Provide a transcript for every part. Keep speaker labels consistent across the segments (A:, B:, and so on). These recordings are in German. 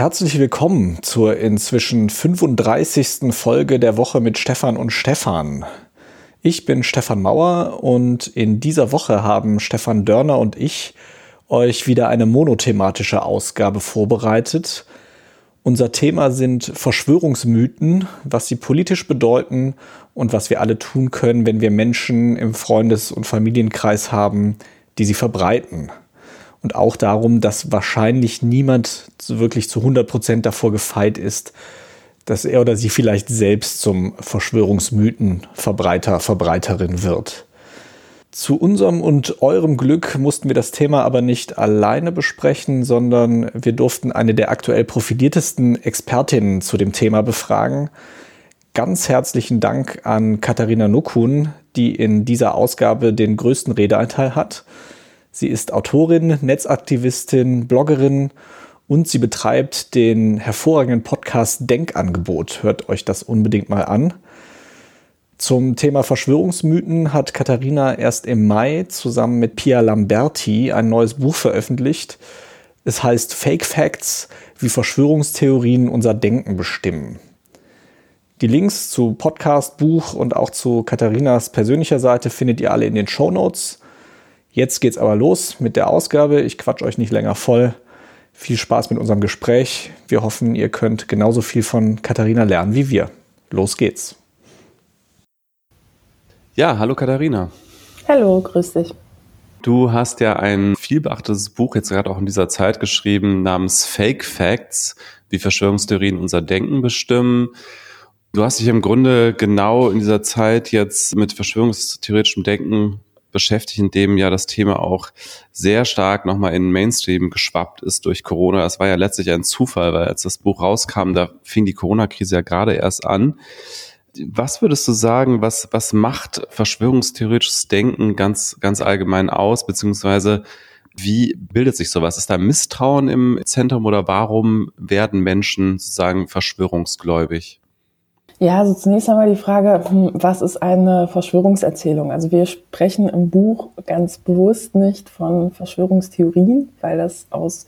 A: Herzlich willkommen zur inzwischen 35. Folge der Woche mit Stefan und Stefan. Ich bin Stefan Mauer und in dieser Woche haben Stefan Dörner und ich euch wieder eine monothematische Ausgabe vorbereitet. Unser Thema sind Verschwörungsmythen, was sie politisch bedeuten und was wir alle tun können, wenn wir Menschen im Freundes- und Familienkreis haben, die sie verbreiten und auch darum, dass wahrscheinlich niemand wirklich zu 100 Prozent davor gefeit ist, dass er oder sie vielleicht selbst zum Verschwörungsmythenverbreiter, Verbreiterin wird. Zu unserem und eurem Glück mussten wir das Thema aber nicht alleine besprechen, sondern wir durften eine der aktuell profiliertesten Expertinnen zu dem Thema befragen. Ganz herzlichen Dank an Katharina Nukun, die in dieser Ausgabe den größten Redeanteil hat. Sie ist Autorin, Netzaktivistin, Bloggerin und sie betreibt den hervorragenden Podcast Denkangebot. Hört euch das unbedingt mal an. Zum Thema Verschwörungsmythen hat Katharina erst im Mai zusammen mit Pia Lamberti ein neues Buch veröffentlicht. Es heißt Fake Facts, wie Verschwörungstheorien unser Denken bestimmen. Die Links zu Podcast, Buch und auch zu Katharinas persönlicher Seite findet ihr alle in den Show Notes. Jetzt geht's aber los mit der Ausgabe. Ich quatsch euch nicht länger voll. Viel Spaß mit unserem Gespräch. Wir hoffen, ihr könnt genauso viel von Katharina lernen wie wir. Los geht's.
B: Ja, hallo Katharina.
C: Hallo, grüß dich.
B: Du hast ja ein vielbeachtetes Buch jetzt gerade auch in dieser Zeit geschrieben namens Fake Facts, wie Verschwörungstheorien unser Denken bestimmen. Du hast dich im Grunde genau in dieser Zeit jetzt mit verschwörungstheoretischem Denken beschäftigt, in dem ja das Thema auch sehr stark nochmal in Mainstream geschwappt ist durch Corona. Es war ja letztlich ein Zufall, weil als das Buch rauskam, da fing die Corona-Krise ja gerade erst an. Was würdest du sagen, was, was macht verschwörungstheoretisches Denken ganz, ganz allgemein aus, beziehungsweise wie bildet sich sowas? Ist da Misstrauen im Zentrum oder warum werden Menschen sozusagen verschwörungsgläubig?
C: Ja, also zunächst einmal die Frage, hm, was ist eine Verschwörungserzählung? Also wir sprechen im Buch ganz bewusst nicht von Verschwörungstheorien, weil das aus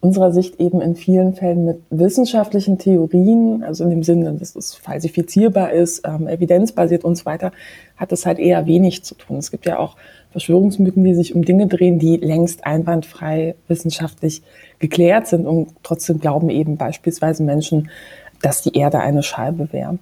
C: unserer Sicht eben in vielen Fällen mit wissenschaftlichen Theorien, also in dem Sinne, dass es falsifizierbar ist, ähm, evidenzbasiert und so weiter, hat es halt eher wenig zu tun. Es gibt ja auch Verschwörungsmythen, die sich um Dinge drehen, die längst einwandfrei wissenschaftlich geklärt sind und trotzdem glauben eben beispielsweise Menschen, dass die Erde eine Scheibe wäre.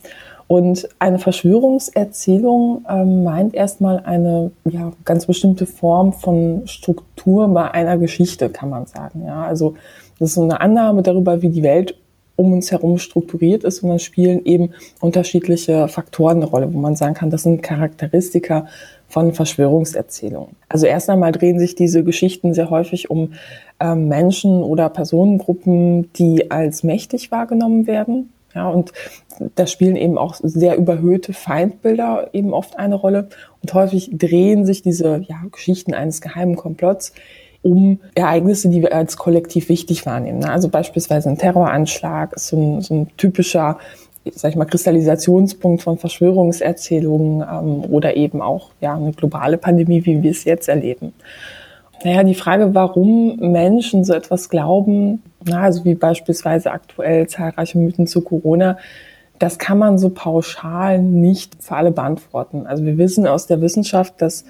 C: Und eine Verschwörungserzählung ähm, meint erstmal eine ja, ganz bestimmte Form von Struktur bei einer Geschichte, kann man sagen. Ja, also das ist so eine Annahme darüber, wie die Welt um uns herum strukturiert ist und dann spielen eben unterschiedliche Faktoren eine Rolle, wo man sagen kann, das sind Charakteristika von Verschwörungserzählungen. Also erst einmal drehen sich diese Geschichten sehr häufig um äh, Menschen oder Personengruppen, die als mächtig wahrgenommen werden. Ja, und da spielen eben auch sehr überhöhte Feindbilder eben oft eine Rolle. Und häufig drehen sich diese ja, Geschichten eines geheimen Komplotts um Ereignisse, die wir als kollektiv wichtig wahrnehmen. Ne? Also beispielsweise ein Terroranschlag ist so ein, so ein typischer sag ich mal, Kristallisationspunkt von Verschwörungserzählungen ähm, oder eben auch ja, eine globale Pandemie, wie wir es jetzt erleben. Naja, die Frage, warum Menschen so etwas glauben, na, also wie beispielsweise aktuell zahlreiche Mythen zu Corona, das kann man so pauschal nicht für alle beantworten. Also wir wissen aus der Wissenschaft, dass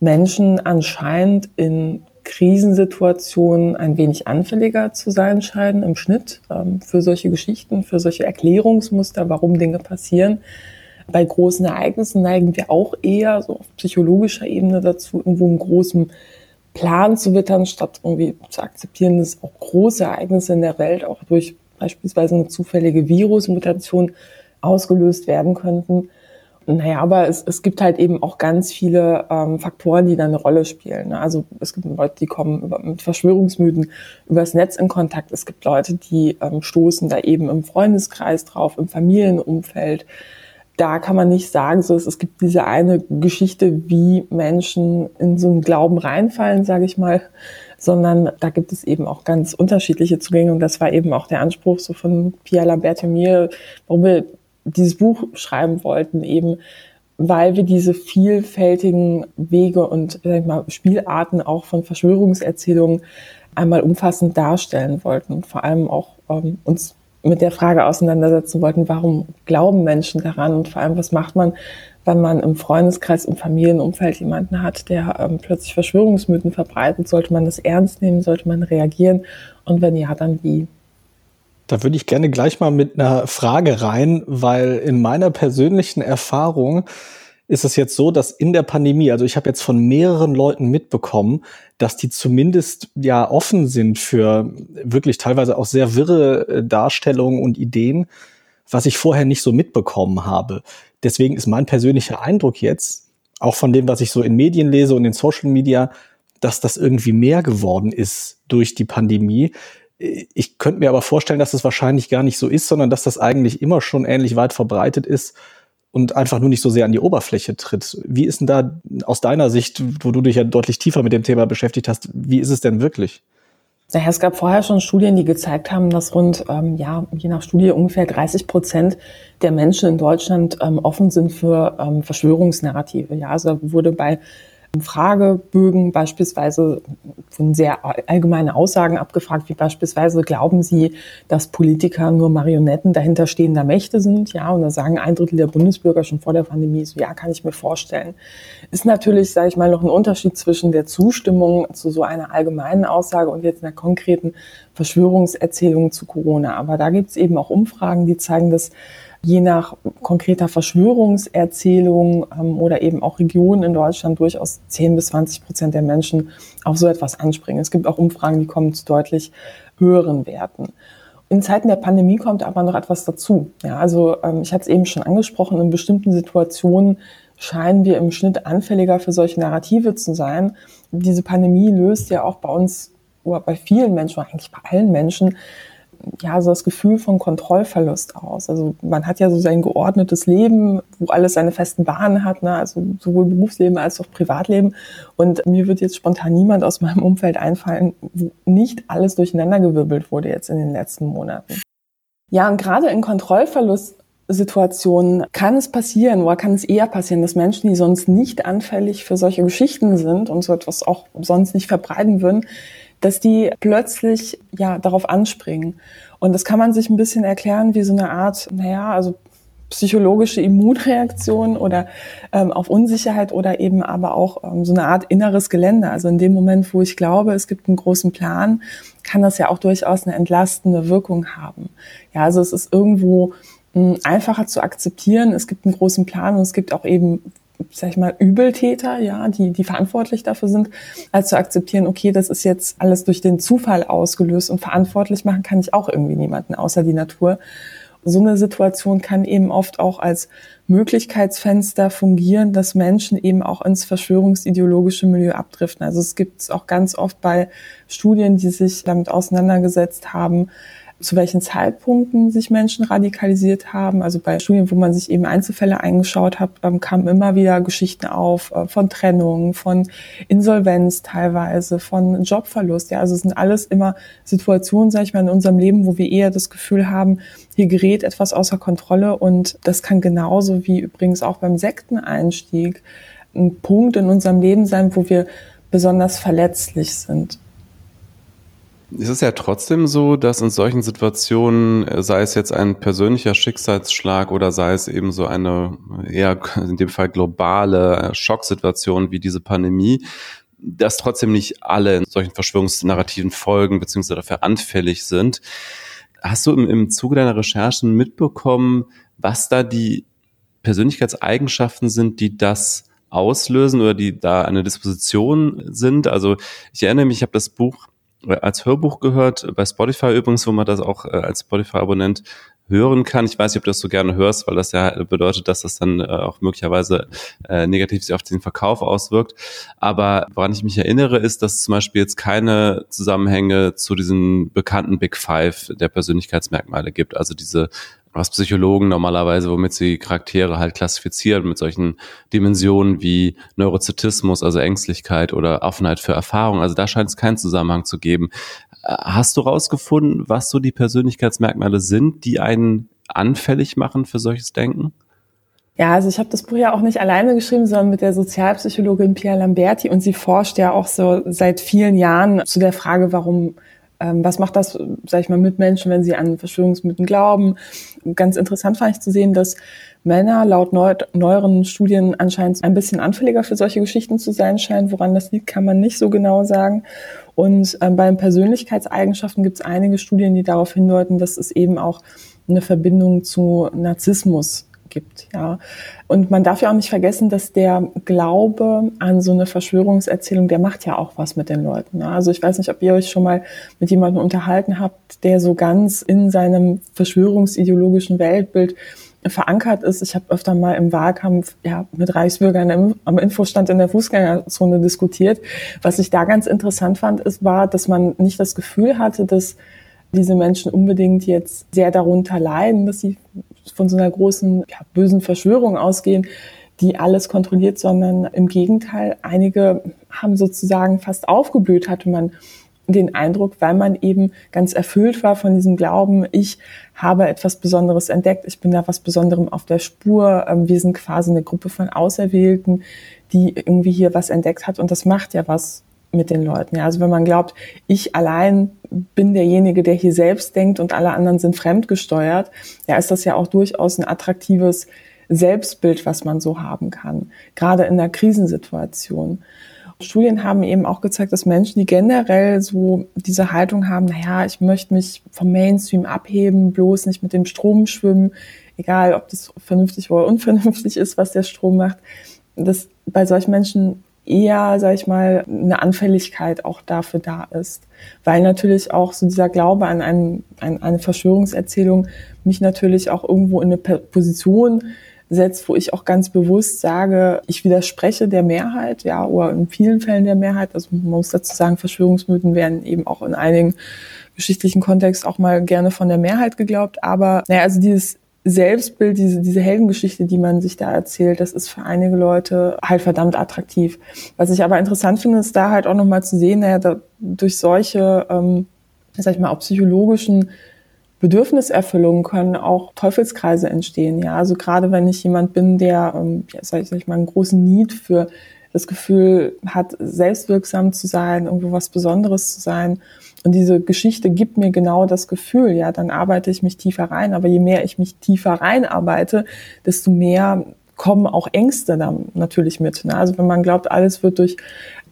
C: Menschen anscheinend in Krisensituationen ein wenig anfälliger zu sein scheinen im Schnitt ähm, für solche Geschichten, für solche Erklärungsmuster, warum Dinge passieren. Bei großen Ereignissen neigen wir auch eher so auf psychologischer Ebene dazu, irgendwo einen großen Plan zu wittern, statt irgendwie zu akzeptieren, dass auch große Ereignisse in der Welt auch durch beispielsweise eine zufällige Virusmutation ausgelöst werden könnten. Naja, aber es, es gibt halt eben auch ganz viele ähm, Faktoren, die da eine Rolle spielen. Ne? Also es gibt Leute, die kommen über, mit Verschwörungsmythen übers Netz in Kontakt. Es gibt Leute, die ähm, stoßen da eben im Freundeskreis drauf, im Familienumfeld. Da kann man nicht sagen, so es, es gibt diese eine Geschichte, wie Menschen in so einen Glauben reinfallen, sage ich mal, sondern da gibt es eben auch ganz unterschiedliche Zugänge und das war eben auch der Anspruch so von Pia Lambert und mir, warum wir dieses Buch schreiben wollten, eben weil wir diese vielfältigen Wege und sag ich mal, Spielarten auch von Verschwörungserzählungen einmal umfassend darstellen wollten und vor allem auch ähm, uns mit der Frage auseinandersetzen wollten, warum glauben Menschen daran und vor allem, was macht man, wenn man im Freundeskreis, im Familienumfeld jemanden hat, der ähm, plötzlich Verschwörungsmythen verbreitet, sollte man das ernst nehmen, sollte man reagieren? Und wenn ja, dann wie?
A: Da würde ich gerne gleich mal mit einer Frage rein, weil in meiner persönlichen Erfahrung ist es jetzt so, dass in der Pandemie, also ich habe jetzt von mehreren Leuten mitbekommen, dass die zumindest ja offen sind für wirklich teilweise auch sehr wirre äh, Darstellungen und Ideen, was ich vorher nicht so mitbekommen habe. Deswegen ist mein persönlicher Eindruck jetzt, auch von dem, was ich so in Medien lese und in Social Media, dass das irgendwie mehr geworden ist durch die Pandemie. Ich könnte mir aber vorstellen, dass das wahrscheinlich gar nicht so ist, sondern dass das eigentlich immer schon ähnlich weit verbreitet ist und einfach nur nicht so sehr an die Oberfläche tritt. Wie ist denn da aus deiner Sicht, wo du dich ja deutlich tiefer mit dem Thema beschäftigt hast, wie ist es denn wirklich?
C: Naja, es gab vorher schon Studien, die gezeigt haben, dass rund, ähm, ja, je nach Studie ungefähr 30 Prozent der Menschen in Deutschland ähm, offen sind für ähm, Verschwörungsnarrative. Ja, also wurde bei Fragebögen beispielsweise von sehr allgemeine Aussagen abgefragt, wie beispielsweise glauben Sie, dass Politiker nur Marionetten dahinterstehender Mächte sind? Ja, und da sagen ein Drittel der Bundesbürger schon vor der Pandemie so, ja, kann ich mir vorstellen. Ist natürlich, sage ich mal, noch ein Unterschied zwischen der Zustimmung zu so einer allgemeinen Aussage und jetzt einer konkreten Verschwörungserzählung zu Corona. Aber da gibt es eben auch Umfragen, die zeigen, dass je nach konkreter Verschwörungserzählung ähm, oder eben auch Regionen in Deutschland durchaus 10 bis 20 Prozent der Menschen auf so etwas anspringen. Es gibt auch Umfragen, die kommen zu deutlich höheren Werten. In Zeiten der Pandemie kommt aber noch etwas dazu. Ja, also ähm, ich hatte es eben schon angesprochen, in bestimmten Situationen scheinen wir im Schnitt anfälliger für solche Narrative zu sein. Diese Pandemie löst ja auch bei uns oder bei vielen Menschen, eigentlich bei allen Menschen, ja, so das Gefühl von Kontrollverlust aus. Also man hat ja so sein geordnetes Leben, wo alles seine festen Bahnen hat, ne? also sowohl Berufsleben als auch Privatleben. Und mir wird jetzt spontan niemand aus meinem Umfeld einfallen, wo nicht alles durcheinandergewirbelt wurde jetzt in den letzten Monaten. Ja, und gerade in Kontrollverlustsituationen kann es passieren oder kann es eher passieren, dass Menschen, die sonst nicht anfällig für solche Geschichten sind und so etwas auch sonst nicht verbreiten würden, dass die plötzlich ja darauf anspringen. Und das kann man sich ein bisschen erklären wie so eine Art, naja, also psychologische Immunreaktion oder ähm, auf Unsicherheit oder eben aber auch ähm, so eine Art inneres Gelände. Also in dem Moment, wo ich glaube, es gibt einen großen Plan, kann das ja auch durchaus eine entlastende Wirkung haben. Ja, also es ist irgendwo hm, einfacher zu akzeptieren. Es gibt einen großen Plan und es gibt auch eben sag ich mal, Übeltäter, ja, die, die verantwortlich dafür sind, als zu akzeptieren, okay, das ist jetzt alles durch den Zufall ausgelöst und verantwortlich machen kann ich auch irgendwie niemanden außer die Natur. So eine Situation kann eben oft auch als Möglichkeitsfenster fungieren, dass Menschen eben auch ins verschwörungsideologische Milieu abdriften. Also es gibt es auch ganz oft bei Studien, die sich damit auseinandergesetzt haben, zu welchen Zeitpunkten sich Menschen radikalisiert haben. Also bei Studien, wo man sich eben Einzelfälle eingeschaut hat, ähm, kamen immer wieder Geschichten auf äh, von Trennung, von Insolvenz teilweise, von Jobverlust. Ja, also es sind alles immer Situationen, sage ich mal, in unserem Leben, wo wir eher das Gefühl haben, hier gerät etwas außer Kontrolle und das kann genauso wie übrigens auch beim Sekteneinstieg ein Punkt in unserem Leben sein, wo wir besonders verletzlich sind.
B: Es ist ja trotzdem so, dass in solchen Situationen, äh, sei es jetzt ein persönlicher Schicksalsschlag oder sei es eben so eine eher in dem Fall globale äh, Schocksituation wie diese Pandemie, dass trotzdem nicht alle in solchen Verschwörungsnarrativen folgen bzw. dafür anfällig sind. Hast du im, im Zuge deiner Recherchen mitbekommen, was da die Persönlichkeitseigenschaften sind, die das auslösen oder die da eine Disposition sind? Also ich erinnere mich, ich habe das Buch als Hörbuch gehört, bei Spotify übrigens, wo man das auch äh, als Spotify-Abonnent hören kann. Ich weiß nicht, ob du das so gerne hörst, weil das ja bedeutet, dass das dann äh, auch möglicherweise äh, negativ sich auf den Verkauf auswirkt. Aber woran ich mich erinnere, ist, dass es zum Beispiel jetzt keine Zusammenhänge zu diesen bekannten Big Five der Persönlichkeitsmerkmale gibt. Also diese was Psychologen normalerweise, womit sie Charaktere halt klassifizieren, mit solchen Dimensionen wie Neurozitismus, also Ängstlichkeit oder Offenheit für Erfahrung. Also da scheint es keinen Zusammenhang zu geben. Äh, hast du rausgefunden, was so die Persönlichkeitsmerkmale sind, die einen anfällig machen für solches Denken?
C: Ja, also ich habe das Buch ja auch nicht alleine geschrieben, sondern mit der Sozialpsychologin Pia Lamberti und sie forscht ja auch so seit vielen Jahren zu der Frage, warum was macht das, sag ich mal, mit Menschen, wenn sie an Verschwörungsmythen glauben? Ganz interessant fand ich zu sehen, dass Männer laut neu, neueren Studien anscheinend ein bisschen anfälliger für solche Geschichten zu sein scheinen. Woran das liegt, kann man nicht so genau sagen. Und ähm, bei den Persönlichkeitseigenschaften gibt es einige Studien, die darauf hindeuten, dass es eben auch eine Verbindung zu Narzissmus gibt, ja. Und man darf ja auch nicht vergessen, dass der Glaube an so eine Verschwörungserzählung, der macht ja auch was mit den Leuten. Ne? Also ich weiß nicht, ob ihr euch schon mal mit jemandem unterhalten habt, der so ganz in seinem verschwörungsideologischen Weltbild verankert ist. Ich habe öfter mal im Wahlkampf ja, mit Reichsbürgern im, am Infostand in der Fußgängerzone diskutiert. Was ich da ganz interessant fand, ist, war, dass man nicht das Gefühl hatte, dass diese Menschen unbedingt jetzt sehr darunter leiden, dass sie von so einer großen ja, bösen Verschwörung ausgehen, die alles kontrolliert, sondern im Gegenteil, einige haben sozusagen fast aufgeblüht, hatte man den Eindruck, weil man eben ganz erfüllt war von diesem Glauben, ich habe etwas Besonderes entdeckt, ich bin da was Besonderem auf der Spur, ähm, wir sind quasi eine Gruppe von Auserwählten, die irgendwie hier was entdeckt hat und das macht ja was mit den Leuten. Ja, also wenn man glaubt, ich allein bin derjenige, der hier selbst denkt und alle anderen sind fremdgesteuert, ja, ist das ja auch durchaus ein attraktives Selbstbild, was man so haben kann, gerade in einer Krisensituation. Studien haben eben auch gezeigt, dass Menschen, die generell so diese Haltung haben, naja, ich möchte mich vom Mainstream abheben, bloß nicht mit dem Strom schwimmen, egal ob das vernünftig oder unvernünftig ist, was der Strom macht, dass bei solchen Menschen eher, sag ich mal, eine Anfälligkeit auch dafür da ist. Weil natürlich auch so dieser Glaube an, einen, an eine Verschwörungserzählung mich natürlich auch irgendwo in eine Position setzt, wo ich auch ganz bewusst sage, ich widerspreche der Mehrheit, ja, oder in vielen Fällen der Mehrheit. Also man muss dazu sagen, Verschwörungsmythen werden eben auch in einigen geschichtlichen Kontext auch mal gerne von der Mehrheit geglaubt. Aber naja, also dieses Selbstbild, diese, diese Heldengeschichte, die man sich da erzählt, das ist für einige Leute halt verdammt attraktiv. Was ich aber interessant finde, ist da halt auch nochmal zu sehen, naja, da, durch solche, ähm, sag ich mal, auch psychologischen Bedürfniserfüllungen können auch Teufelskreise entstehen. Ja, also gerade wenn ich jemand bin, der, ähm, ja, sag ich, sag ich mal, einen großen Need für das Gefühl hat, selbstwirksam zu sein, irgendwo was Besonderes zu sein. Und diese Geschichte gibt mir genau das Gefühl, ja, dann arbeite ich mich tiefer rein. Aber je mehr ich mich tiefer reinarbeite, desto mehr kommen auch Ängste dann natürlich mit. Ne? Also wenn man glaubt, alles wird durch,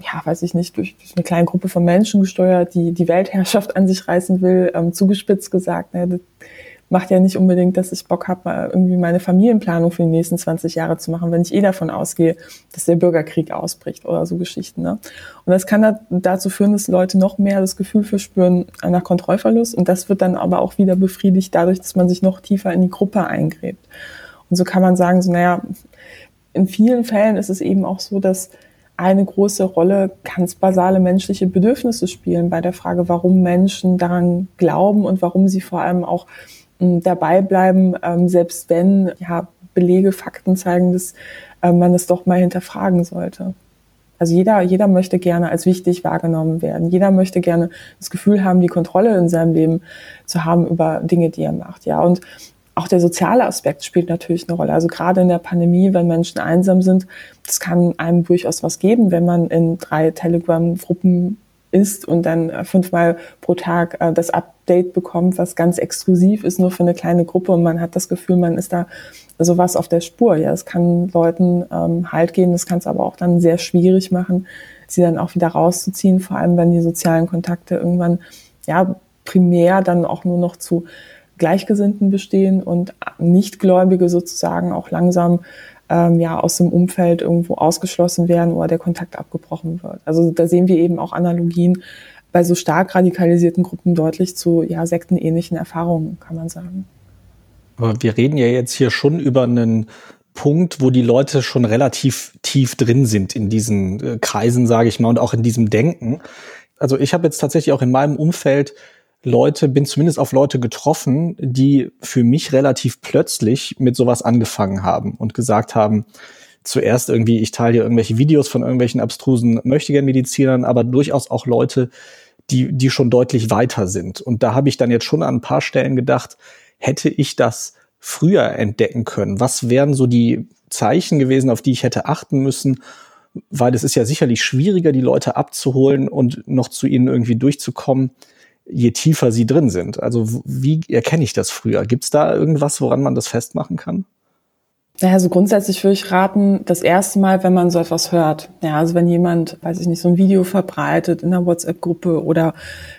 C: ja, weiß ich nicht, durch, durch eine kleine Gruppe von Menschen gesteuert, die die Weltherrschaft an sich reißen will, ähm, zugespitzt gesagt, ne, macht ja nicht unbedingt, dass ich Bock habe, irgendwie meine Familienplanung für die nächsten 20 Jahre zu machen, wenn ich eh davon ausgehe, dass der Bürgerkrieg ausbricht oder so Geschichten. Ne? Und das kann da, dazu führen, dass Leute noch mehr das Gefühl verspüren nach Kontrollverlust und das wird dann aber auch wieder befriedigt dadurch, dass man sich noch tiefer in die Gruppe eingräbt. Und so kann man sagen, so naja, in vielen Fällen ist es eben auch so, dass eine große Rolle ganz basale menschliche Bedürfnisse spielen bei der Frage, warum Menschen daran glauben und warum sie vor allem auch dabei bleiben, ähm, selbst wenn ja, Belege, Fakten zeigen, dass äh, man es doch mal hinterfragen sollte. Also jeder, jeder möchte gerne als wichtig wahrgenommen werden. Jeder möchte gerne das Gefühl haben, die Kontrolle in seinem Leben zu haben über Dinge, die er macht. Ja, und auch der soziale Aspekt spielt natürlich eine Rolle. Also gerade in der Pandemie, wenn Menschen einsam sind, das kann einem durchaus was geben, wenn man in drei Telegram-Gruppen ist und dann äh, fünfmal pro Tag äh, das Update bekommt, was ganz exklusiv ist, nur für eine kleine Gruppe und man hat das Gefühl, man ist da sowas auf der Spur. Ja, es kann Leuten ähm, Halt geben, das kann es aber auch dann sehr schwierig machen, sie dann auch wieder rauszuziehen, vor allem wenn die sozialen Kontakte irgendwann ja primär dann auch nur noch zu Gleichgesinnten bestehen und Nichtgläubige sozusagen auch langsam ähm, ja aus dem Umfeld irgendwo ausgeschlossen werden oder der Kontakt abgebrochen wird. Also da sehen wir eben auch Analogien bei so stark radikalisierten Gruppen deutlich zu ja, sektenähnlichen Erfahrungen, kann man sagen.
A: Aber wir reden ja jetzt hier schon über einen Punkt, wo die Leute schon relativ tief drin sind in diesen äh, Kreisen, sage ich mal, und auch in diesem Denken. Also ich habe jetzt tatsächlich auch in meinem Umfeld Leute, bin zumindest auf Leute getroffen, die für mich relativ plötzlich mit sowas angefangen haben und gesagt haben, zuerst irgendwie, ich teile hier irgendwelche Videos von irgendwelchen abstrusen Möchtegern-Medizinern, aber durchaus auch Leute, die, die schon deutlich weiter sind. Und da habe ich dann jetzt schon an ein paar Stellen gedacht, hätte ich das früher entdecken können? Was wären so die Zeichen gewesen, auf die ich hätte achten müssen? Weil es ist ja sicherlich schwieriger, die Leute abzuholen und noch zu ihnen irgendwie durchzukommen, je tiefer sie drin sind. Also wie erkenne ich das früher? Gibt es da irgendwas, woran man das festmachen kann?
C: Ja, also grundsätzlich würde ich raten, das erste Mal, wenn man so etwas hört. Ja, also wenn jemand, weiß ich nicht, so ein Video verbreitet in einer WhatsApp-Gruppe oder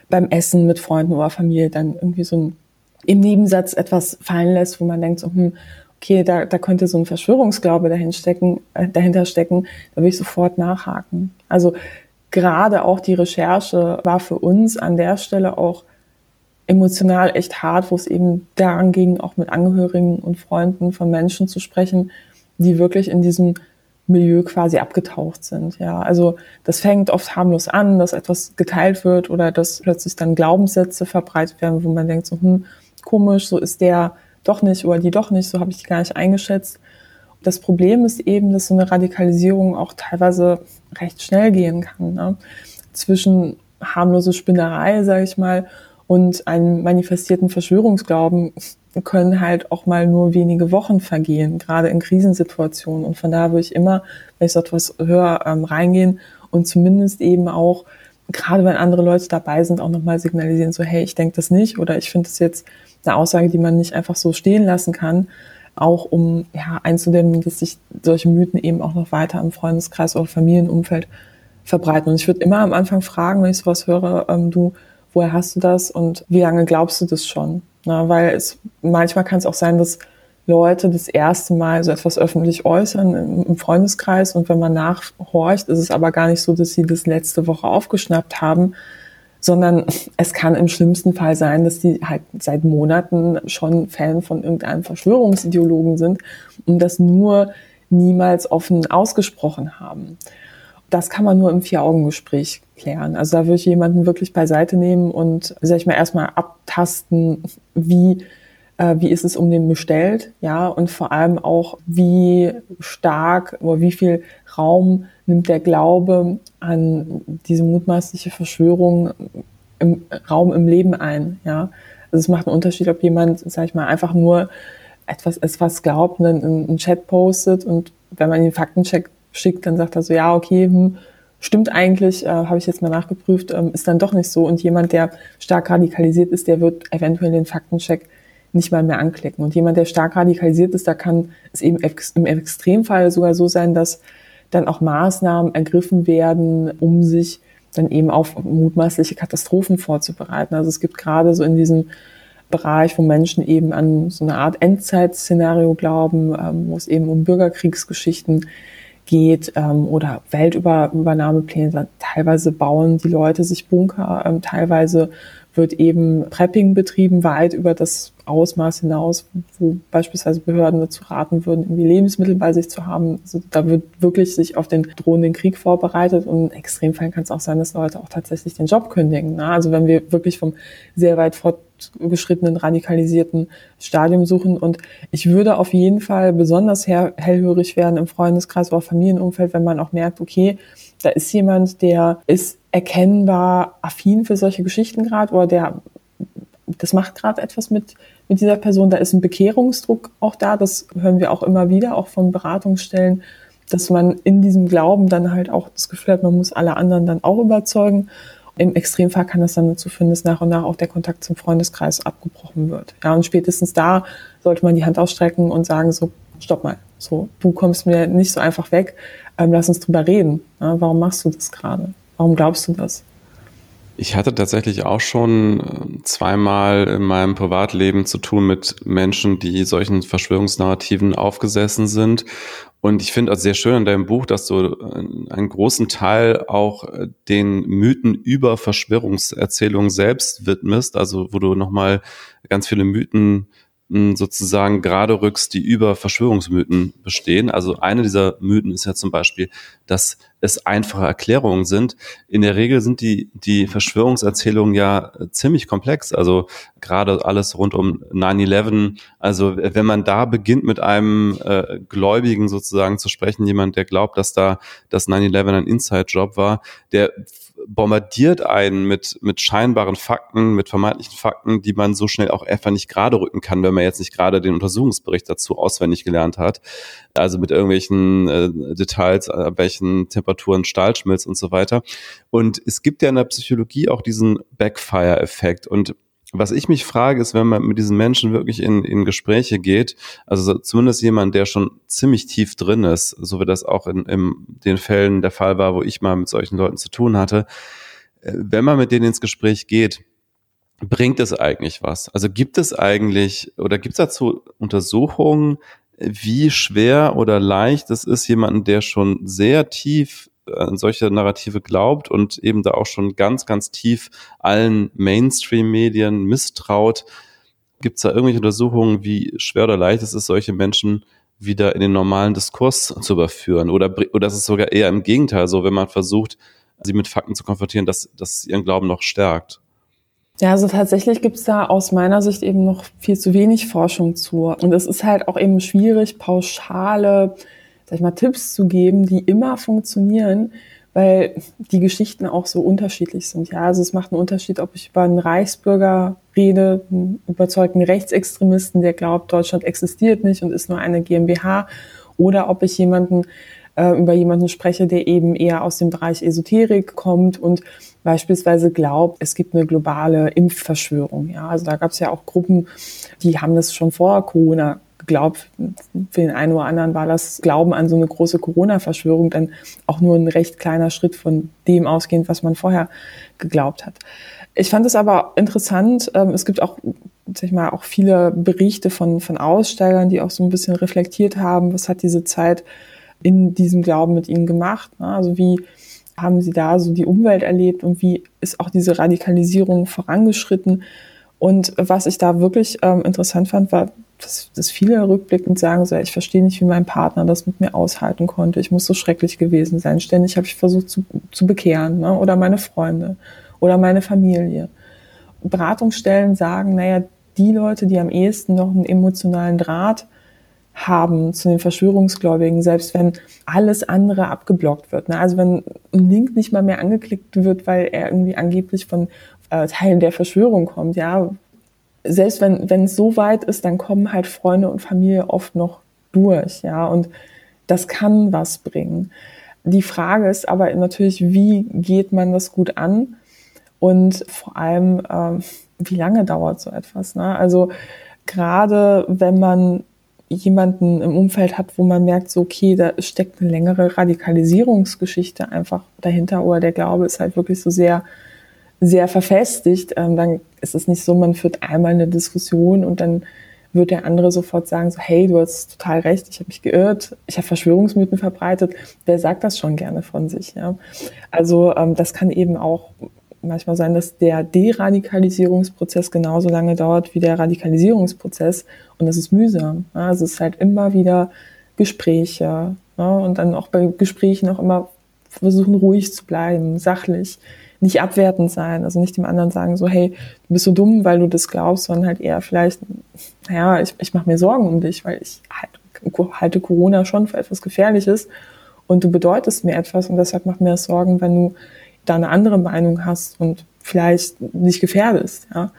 C: beim Essen mit Freunden oder Familie, dann irgendwie so ein, im Nebensatz etwas fallen lässt, wo man denkt, so, hm, okay, da, da könnte so ein Verschwörungsglaube dahin stecken, äh, dahinter stecken, da würde ich sofort nachhaken. Also gerade auch die Recherche war für uns an der Stelle auch emotional echt hart, wo es eben daran ging, auch mit Angehörigen und Freunden von Menschen zu sprechen, die wirklich in diesem Milieu quasi abgetaucht sind. Ja, also das fängt oft harmlos an, dass etwas geteilt wird oder dass plötzlich dann Glaubenssätze verbreitet werden, wo man denkt so, hm, komisch, so ist der doch nicht oder die doch nicht, so habe ich die gar nicht eingeschätzt. Das Problem ist eben, dass so eine Radikalisierung auch teilweise recht schnell gehen kann. Ne? Zwischen harmlose Spinnerei, sage ich mal, und einen manifestierten Verschwörungsglauben können halt auch mal nur wenige Wochen vergehen, gerade in Krisensituationen. Und von daher würde ich immer, wenn ich so etwas höre, ähm, reingehen und zumindest eben auch, gerade wenn andere Leute dabei sind, auch nochmal signalisieren, so, hey, ich denke das nicht oder ich finde das jetzt eine Aussage, die man nicht einfach so stehen lassen kann, auch um ja, einzudämmen, dass sich solche Mythen eben auch noch weiter im Freundeskreis oder Familienumfeld verbreiten. Und ich würde immer am Anfang fragen, wenn ich sowas höre, ähm, du, woher hast du das und wie lange glaubst du das schon? Na, weil es manchmal kann es auch sein, dass Leute das erste Mal so etwas öffentlich äußern im Freundeskreis und wenn man nachhorcht, ist es aber gar nicht so, dass sie das letzte Woche aufgeschnappt haben, sondern es kann im schlimmsten Fall sein, dass die halt seit Monaten schon Fan von irgendeinem Verschwörungsideologen sind und das nur niemals offen ausgesprochen haben das kann man nur im Vier-Augen-Gespräch klären. Also da würde ich jemanden wirklich beiseite nehmen und, sag ich mal, erstmal abtasten, wie, äh, wie ist es um den bestellt, ja, und vor allem auch, wie stark oder wie viel Raum nimmt der Glaube an diese mutmaßliche Verschwörung im Raum im Leben ein, ja. Also es macht einen Unterschied, ob jemand, sag ich mal, einfach nur etwas, etwas glaubt, einen, einen Chat postet und wenn man den Faktencheck schickt, dann sagt er so, ja, okay, hm, stimmt eigentlich, äh, habe ich jetzt mal nachgeprüft, ähm, ist dann doch nicht so. Und jemand, der stark radikalisiert ist, der wird eventuell den Faktencheck nicht mal mehr anklicken. Und jemand, der stark radikalisiert ist, da kann es eben im Extremfall sogar so sein, dass dann auch Maßnahmen ergriffen werden, um sich dann eben auf mutmaßliche Katastrophen vorzubereiten. Also es gibt gerade so in diesem Bereich, wo Menschen eben an so eine Art Endzeitszenario glauben, ähm, wo es eben um Bürgerkriegsgeschichten geht ähm, oder Weltübernahmepläne. Teilweise bauen die Leute sich Bunker, ähm, teilweise wird eben Prepping betrieben, weit über das Ausmaß hinaus, wo beispielsweise Behörden dazu raten würden, irgendwie Lebensmittel bei sich zu haben. Also da wird wirklich sich auf den drohenden Krieg vorbereitet und in Extremfällen kann es auch sein, dass Leute auch tatsächlich den Job kündigen. Ne? Also wenn wir wirklich vom sehr weit fortgeschrittenen, radikalisierten Stadium suchen und ich würde auf jeden Fall besonders hellhörig werden im Freundeskreis oder Familienumfeld, wenn man auch merkt, okay, da ist jemand, der ist erkennbar affin für solche Geschichten gerade oder der das macht gerade etwas mit, mit dieser Person. Da ist ein Bekehrungsdruck auch da. Das hören wir auch immer wieder, auch von Beratungsstellen, dass man in diesem Glauben dann halt auch das Gefühl hat, man muss alle anderen dann auch überzeugen. Im Extremfall kann das dann dazu führen, dass nach und nach auch der Kontakt zum Freundeskreis abgebrochen wird. Ja, und spätestens da sollte man die Hand ausstrecken und sagen so, stopp mal, so, du kommst mir nicht so einfach weg, ähm, lass uns drüber reden. Ja, warum machst du das gerade? Warum glaubst du das?
B: Ich hatte tatsächlich auch schon äh, zweimal in meinem Privatleben zu tun mit Menschen, die solchen Verschwörungsnarrativen aufgesessen sind. Und ich finde auch sehr schön an deinem Buch, dass du äh, einen großen Teil auch äh, den Mythen über Verschwörungserzählungen selbst widmest, also wo du nochmal ganz viele Mythen sozusagen gerade rückst, die über Verschwörungsmythen bestehen. Also eine dieser Mythen ist ja zum Beispiel, dass es einfache Erklärungen sind. In der Regel sind die, die Verschwörungserzählungen ja ziemlich komplex. Also gerade alles rund um 9-11. Also wenn man da beginnt mit einem äh, Gläubigen sozusagen zu sprechen, jemand, der glaubt, dass da das 9-11 ein Inside-Job war, der bombardiert einen mit, mit scheinbaren Fakten, mit vermeintlichen Fakten, die man so schnell auch einfach nicht gerade rücken kann, wenn man jetzt nicht gerade den Untersuchungsbericht dazu auswendig gelernt hat. Also mit irgendwelchen äh, Details, äh, welchen Temperaturen Stahl schmilzt und so weiter. Und es gibt ja in der Psychologie auch diesen Backfire-Effekt. Und was ich mich frage, ist, wenn man mit diesen Menschen wirklich in, in Gespräche geht, also zumindest jemand, der schon ziemlich tief drin ist, so wie das auch in, in den Fällen der Fall war, wo ich mal mit solchen Leuten zu tun hatte, äh, wenn man mit denen ins Gespräch geht, bringt es eigentlich was? Also gibt es eigentlich oder gibt es dazu Untersuchungen, wie schwer oder leicht es ist, jemanden, der schon sehr tief an solche Narrative glaubt und eben da auch schon ganz, ganz tief allen Mainstream-Medien misstraut. Gibt es da irgendwelche Untersuchungen, wie schwer oder leicht es ist, solche Menschen wieder in den normalen Diskurs zu überführen? Oder, oder ist es sogar eher im Gegenteil so, wenn man versucht, sie mit Fakten zu konfrontieren, dass, dass ihren Glauben noch stärkt?
C: Ja, also tatsächlich gibt es da aus meiner Sicht eben noch viel zu wenig Forschung zu. Und es ist halt auch eben schwierig, pauschale sag ich mal, Tipps zu geben, die immer funktionieren, weil die Geschichten auch so unterschiedlich sind. Ja, also es macht einen Unterschied, ob ich über einen Reichsbürger rede, einen überzeugten Rechtsextremisten, der glaubt, Deutschland existiert nicht und ist nur eine GmbH, oder ob ich jemanden äh, über jemanden spreche, der eben eher aus dem Bereich Esoterik kommt und beispielsweise glaubt, es gibt eine globale Impfverschwörung. Ja, also da gab es ja auch Gruppen, die haben das schon vor Corona glaube, für den einen oder anderen war das Glauben an so eine große Corona-Verschwörung dann auch nur ein recht kleiner Schritt von dem ausgehend, was man vorher geglaubt hat. Ich fand es aber interessant. Ähm, es gibt auch, sag ich mal, auch viele Berichte von, von Aussteigern, die auch so ein bisschen reflektiert haben, was hat diese Zeit in diesem Glauben mit ihnen gemacht. Ne? Also wie haben sie da so die Umwelt erlebt und wie ist auch diese Radikalisierung vorangeschritten. Und was ich da wirklich ähm, interessant fand, war, dass, dass viele rückblickend sagen, so, ich verstehe nicht, wie mein Partner das mit mir aushalten konnte. Ich muss so schrecklich gewesen sein. Ständig habe ich versucht zu, zu bekehren ne? oder meine Freunde oder meine Familie. Beratungsstellen sagen, naja, die Leute, die am ehesten noch einen emotionalen Draht haben zu den Verschwörungsgläubigen, selbst wenn alles andere abgeblockt wird. Ne? Also wenn ein Link nicht mal mehr angeklickt wird, weil er irgendwie angeblich von äh, Teilen der Verschwörung kommt, ja, selbst wenn, wenn es so weit ist, dann kommen halt Freunde und Familie oft noch durch, ja, und das kann was bringen. Die Frage ist aber natürlich, wie geht man das gut an? Und vor allem, äh, wie lange dauert so etwas? Ne? Also gerade wenn man jemanden im Umfeld hat, wo man merkt, so okay, da steckt eine längere Radikalisierungsgeschichte einfach dahinter oder der Glaube ist halt wirklich so sehr sehr verfestigt, ähm, dann ist es nicht so, man führt einmal eine Diskussion und dann wird der andere sofort sagen, so, hey, du hast total recht, ich habe mich geirrt, ich habe Verschwörungsmythen verbreitet. Wer sagt das schon gerne von sich? Ja? Also ähm, das kann eben auch manchmal sein, dass der Deradikalisierungsprozess genauso lange dauert wie der Radikalisierungsprozess und das ist mühsam. Ja? Also es ist halt immer wieder Gespräche ja? und dann auch bei Gesprächen auch immer versuchen, ruhig zu bleiben, sachlich nicht abwertend sein, also nicht dem anderen sagen, so, hey, du bist so dumm, weil du das glaubst, sondern halt eher vielleicht, naja, ich, ich mache mir Sorgen um dich, weil ich halt, halte Corona schon für etwas Gefährliches und du bedeutest mir etwas und deshalb mach mir Sorgen, wenn du da eine andere Meinung hast und vielleicht nicht gefährdest, ja.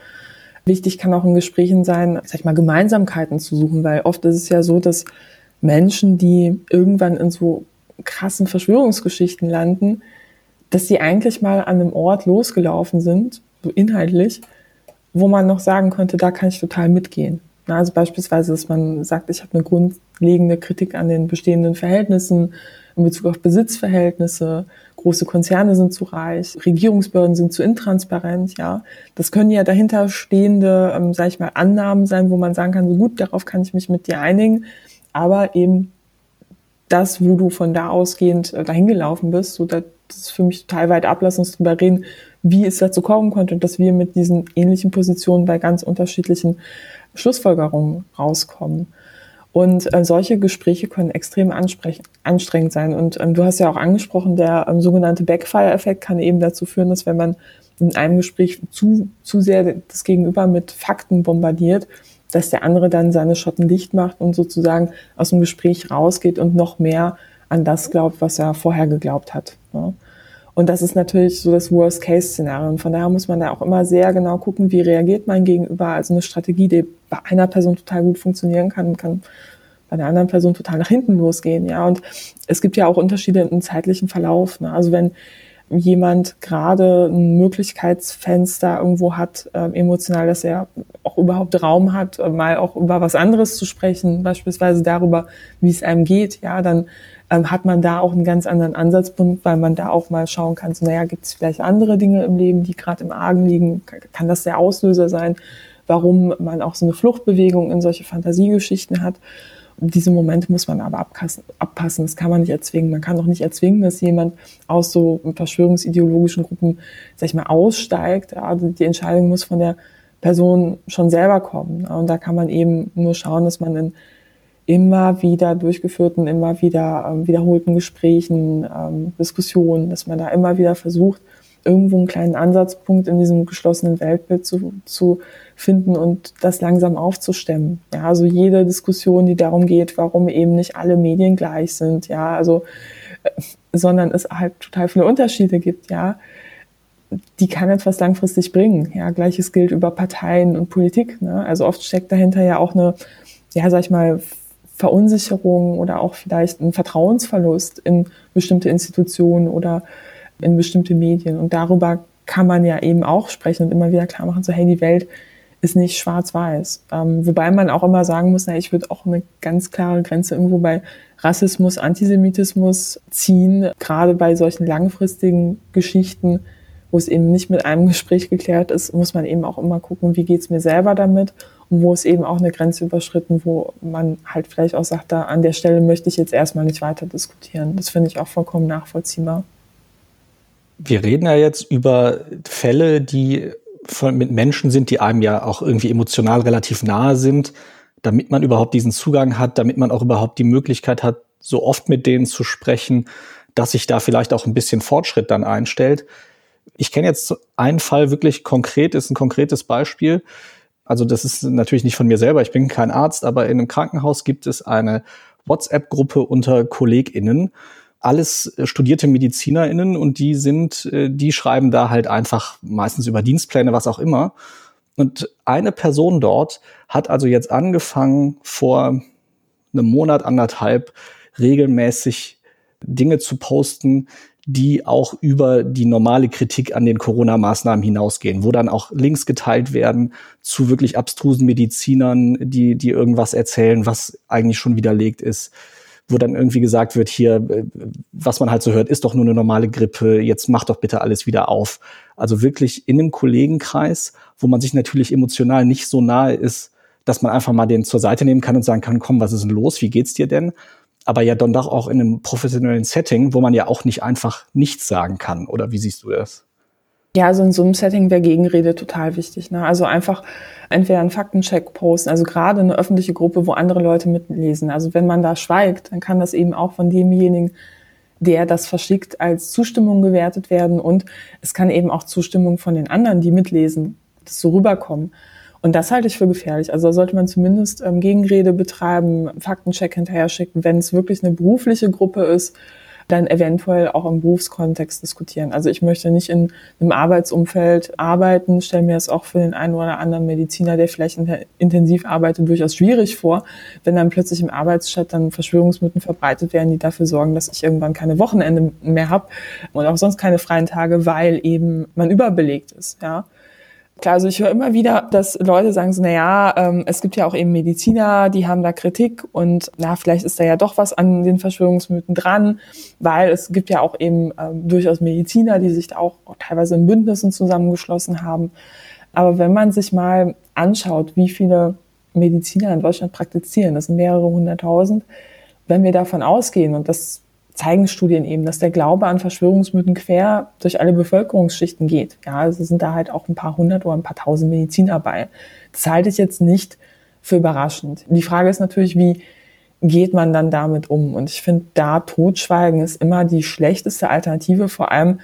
C: Wichtig kann auch in Gesprächen sein, sag ich mal, Gemeinsamkeiten zu suchen, weil oft ist es ja so, dass Menschen, die irgendwann in so krassen Verschwörungsgeschichten landen, dass sie eigentlich mal an einem Ort losgelaufen sind, so inhaltlich, wo man noch sagen könnte, da kann ich total mitgehen. Also beispielsweise, dass man sagt, ich habe eine grundlegende Kritik an den bestehenden Verhältnissen in Bezug auf Besitzverhältnisse, große Konzerne sind zu reich, Regierungsbehörden sind zu intransparent, ja. Das können ja dahinterstehende, ähm, sage ich mal, Annahmen sein, wo man sagen kann, so gut, darauf kann ich mich mit dir einigen, aber eben das, wo du von da ausgehend äh, dahin gelaufen bist, so das ist für mich total weit ab, lass uns drüber reden, wie es dazu kommen konnte und dass wir mit diesen ähnlichen Positionen bei ganz unterschiedlichen Schlussfolgerungen rauskommen. Und äh, solche Gespräche können extrem anstrengend sein. Und ähm, du hast ja auch angesprochen, der ähm, sogenannte Backfire-Effekt kann eben dazu führen, dass wenn man in einem Gespräch zu, zu sehr das Gegenüber mit Fakten bombardiert, dass der andere dann seine Schotten dicht macht und sozusagen aus dem Gespräch rausgeht und noch mehr an das glaubt, was er vorher geglaubt hat. Ne? Und das ist natürlich so das Worst-Case-Szenario. Und von daher muss man da auch immer sehr genau gucken, wie reagiert man gegenüber. Also eine Strategie, die bei einer Person total gut funktionieren kann, kann bei der anderen Person total nach hinten losgehen. Ja, und es gibt ja auch Unterschiede im zeitlichen Verlauf. Ne? Also wenn jemand gerade ein Möglichkeitsfenster irgendwo hat, äh, emotional, dass er auch überhaupt Raum hat, äh, mal auch über was anderes zu sprechen, beispielsweise darüber, wie es einem geht, ja, dann ähm, hat man da auch einen ganz anderen Ansatzpunkt, weil man da auch mal schauen kann, so, naja, gibt es vielleicht andere Dinge im Leben, die gerade im Argen liegen? Kann das der Auslöser sein, warum man auch so eine Fluchtbewegung in solche Fantasiegeschichten hat? Diese Momente muss man aber abpassen. Das kann man nicht erzwingen. Man kann auch nicht erzwingen, dass jemand aus so verschwörungsideologischen Gruppen, sag ich mal, aussteigt. Ja, also die Entscheidung muss von der Person schon selber kommen. Und da kann man eben nur schauen, dass man in immer wieder durchgeführten, immer wieder ähm, wiederholten Gesprächen, ähm, Diskussionen, dass man da immer wieder versucht, irgendwo einen kleinen Ansatzpunkt in diesem geschlossenen Weltbild zu, zu finden und das langsam aufzustemmen. Ja, also jede Diskussion, die darum geht, warum eben nicht alle Medien gleich sind, ja, also, äh, sondern es halt total viele Unterschiede gibt, ja, die kann etwas langfristig bringen. Ja, gleiches gilt über Parteien und Politik. Ne? Also oft steckt dahinter ja auch eine, ja, sag ich mal, Verunsicherung oder auch vielleicht ein Vertrauensverlust in bestimmte Institutionen oder in bestimmte Medien. Und darüber kann man ja eben auch sprechen und immer wieder klar machen, so hey, die Welt ist nicht schwarz-weiß. Ähm, wobei man auch immer sagen muss, na, ich würde auch eine ganz klare Grenze irgendwo bei Rassismus, Antisemitismus ziehen, gerade bei solchen langfristigen Geschichten, wo es eben nicht mit einem Gespräch geklärt ist, muss man eben auch immer gucken, wie geht's mir selber damit und wo ist eben auch eine Grenze überschritten, wo man halt vielleicht auch sagt, da an der Stelle möchte ich jetzt erstmal nicht weiter diskutieren. Das finde ich auch vollkommen nachvollziehbar
A: wir reden ja jetzt über Fälle, die von, mit Menschen sind, die einem ja auch irgendwie emotional relativ nahe sind, damit man überhaupt diesen Zugang hat, damit man auch überhaupt die Möglichkeit hat, so oft mit denen zu sprechen, dass sich da vielleicht auch ein bisschen Fortschritt dann einstellt. Ich kenne jetzt einen Fall wirklich konkret, ist ein konkretes Beispiel. Also das ist natürlich nicht von mir selber, ich bin kein Arzt, aber in einem Krankenhaus gibt es eine WhatsApp-Gruppe unter KollegInnen, alles äh, studierte MedizinerInnen und die sind, äh, die schreiben da halt einfach meistens über Dienstpläne, was auch immer. Und eine Person dort hat also jetzt angefangen, vor einem Monat, anderthalb, regelmäßig Dinge zu posten, die auch über die normale Kritik an den Corona-Maßnahmen hinausgehen, wo dann auch Links geteilt werden zu wirklich abstrusen Medizinern, die, die irgendwas erzählen, was eigentlich schon widerlegt ist wo dann irgendwie gesagt wird, hier, äh, was man halt so hört, ist doch nur eine normale Grippe, jetzt mach doch bitte alles wieder auf. Also wirklich in einem Kollegenkreis, wo man sich natürlich emotional nicht so nahe ist, dass man einfach mal den zur Seite nehmen kann und sagen kann, komm, was ist denn los, wie geht's dir denn? Aber ja dann doch auch in einem professionellen Setting, wo man ja auch nicht einfach nichts sagen kann. Oder wie siehst du das?
C: Ja, also in so einem Setting wäre Gegenrede total wichtig. Ne? Also einfach entweder einen Faktencheck posten, also gerade eine öffentliche Gruppe, wo andere Leute mitlesen. Also wenn man da schweigt, dann kann das eben auch von demjenigen, der das verschickt, als Zustimmung gewertet werden und es kann eben auch Zustimmung von den anderen, die mitlesen, das so rüberkommen. Und das halte ich für gefährlich. Also da sollte man zumindest ähm, Gegenrede betreiben, Faktencheck hinterher schicken, wenn es wirklich eine berufliche Gruppe ist dann eventuell auch im Berufskontext diskutieren. Also ich möchte nicht in einem Arbeitsumfeld arbeiten, stelle mir das auch für den einen oder anderen Mediziner, der vielleicht intensiv arbeitet, durchaus schwierig vor, wenn dann plötzlich im Arbeitschat dann Verschwörungsmythen verbreitet werden, die dafür sorgen, dass ich irgendwann keine Wochenende mehr habe und auch sonst keine freien Tage, weil eben man überbelegt ist. Ja. Klar, also ich höre immer wieder, dass Leute sagen so, na ja, ähm, es gibt ja auch eben Mediziner, die haben da Kritik und na, vielleicht ist da ja doch was an den Verschwörungsmythen dran, weil es gibt ja auch eben ähm, durchaus Mediziner, die sich da auch teilweise in Bündnissen zusammengeschlossen haben. Aber wenn man sich mal anschaut, wie viele Mediziner in Deutschland praktizieren, das sind mehrere hunderttausend, wenn wir davon ausgehen, und das zeigen Studien eben, dass der Glaube an Verschwörungsmythen quer durch alle Bevölkerungsschichten geht. Ja, also sind da halt auch ein paar hundert oder ein paar tausend Mediziner bei. Das halte ich jetzt nicht für überraschend. Die Frage ist natürlich, wie geht man dann damit um? Und ich finde, da Totschweigen ist immer die schlechteste Alternative, vor allem,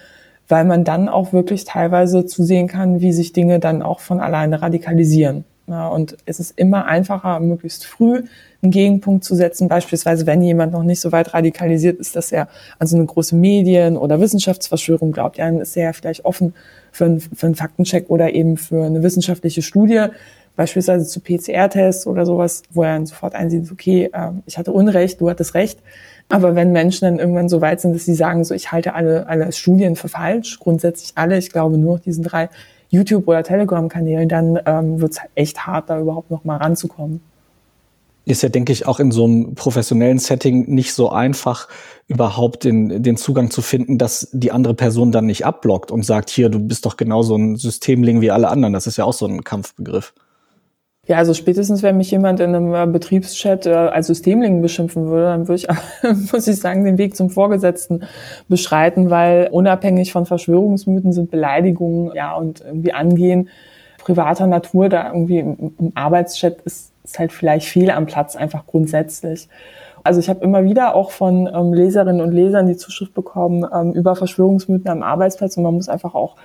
C: weil man dann auch wirklich teilweise zusehen kann, wie sich Dinge dann auch von alleine radikalisieren. Ja, und es ist immer einfacher, möglichst früh einen Gegenpunkt zu setzen. Beispielsweise, wenn jemand noch nicht so weit radikalisiert ist, dass er an so eine große Medien- oder Wissenschaftsverschwörung glaubt. Ja, dann ist er ja vielleicht offen für einen, für einen Faktencheck oder eben für eine wissenschaftliche Studie, beispielsweise zu PCR-Tests oder sowas, wo er dann sofort einsieht, okay, äh, ich hatte Unrecht, du hattest Recht. Aber wenn Menschen dann irgendwann so weit sind, dass sie sagen, so ich halte alle, alle Studien für falsch, grundsätzlich alle, ich glaube nur diesen drei YouTube- oder Telegram-Kanälen, dann ähm, wird es echt hart, da überhaupt noch mal ranzukommen.
A: Ist ja, denke ich, auch in so einem professionellen Setting nicht so einfach, überhaupt den, den Zugang zu finden, dass die andere Person dann nicht abblockt und sagt, hier, du bist doch genauso ein Systemling wie alle anderen. Das ist ja auch so ein Kampfbegriff.
C: Ja, also spätestens, wenn mich jemand in einem äh, Betriebschat äh, als Systemling beschimpfen würde, dann würde ich, muss ich sagen, den Weg zum Vorgesetzten beschreiten, weil unabhängig von Verschwörungsmythen sind Beleidigungen, ja, und irgendwie Angehen privater Natur da irgendwie im, im Arbeitschat ist, ist halt vielleicht fehl am Platz, einfach grundsätzlich. Also ich habe immer wieder auch von ähm, Leserinnen und Lesern die Zuschrift bekommen ähm, über Verschwörungsmythen am Arbeitsplatz und man muss einfach auch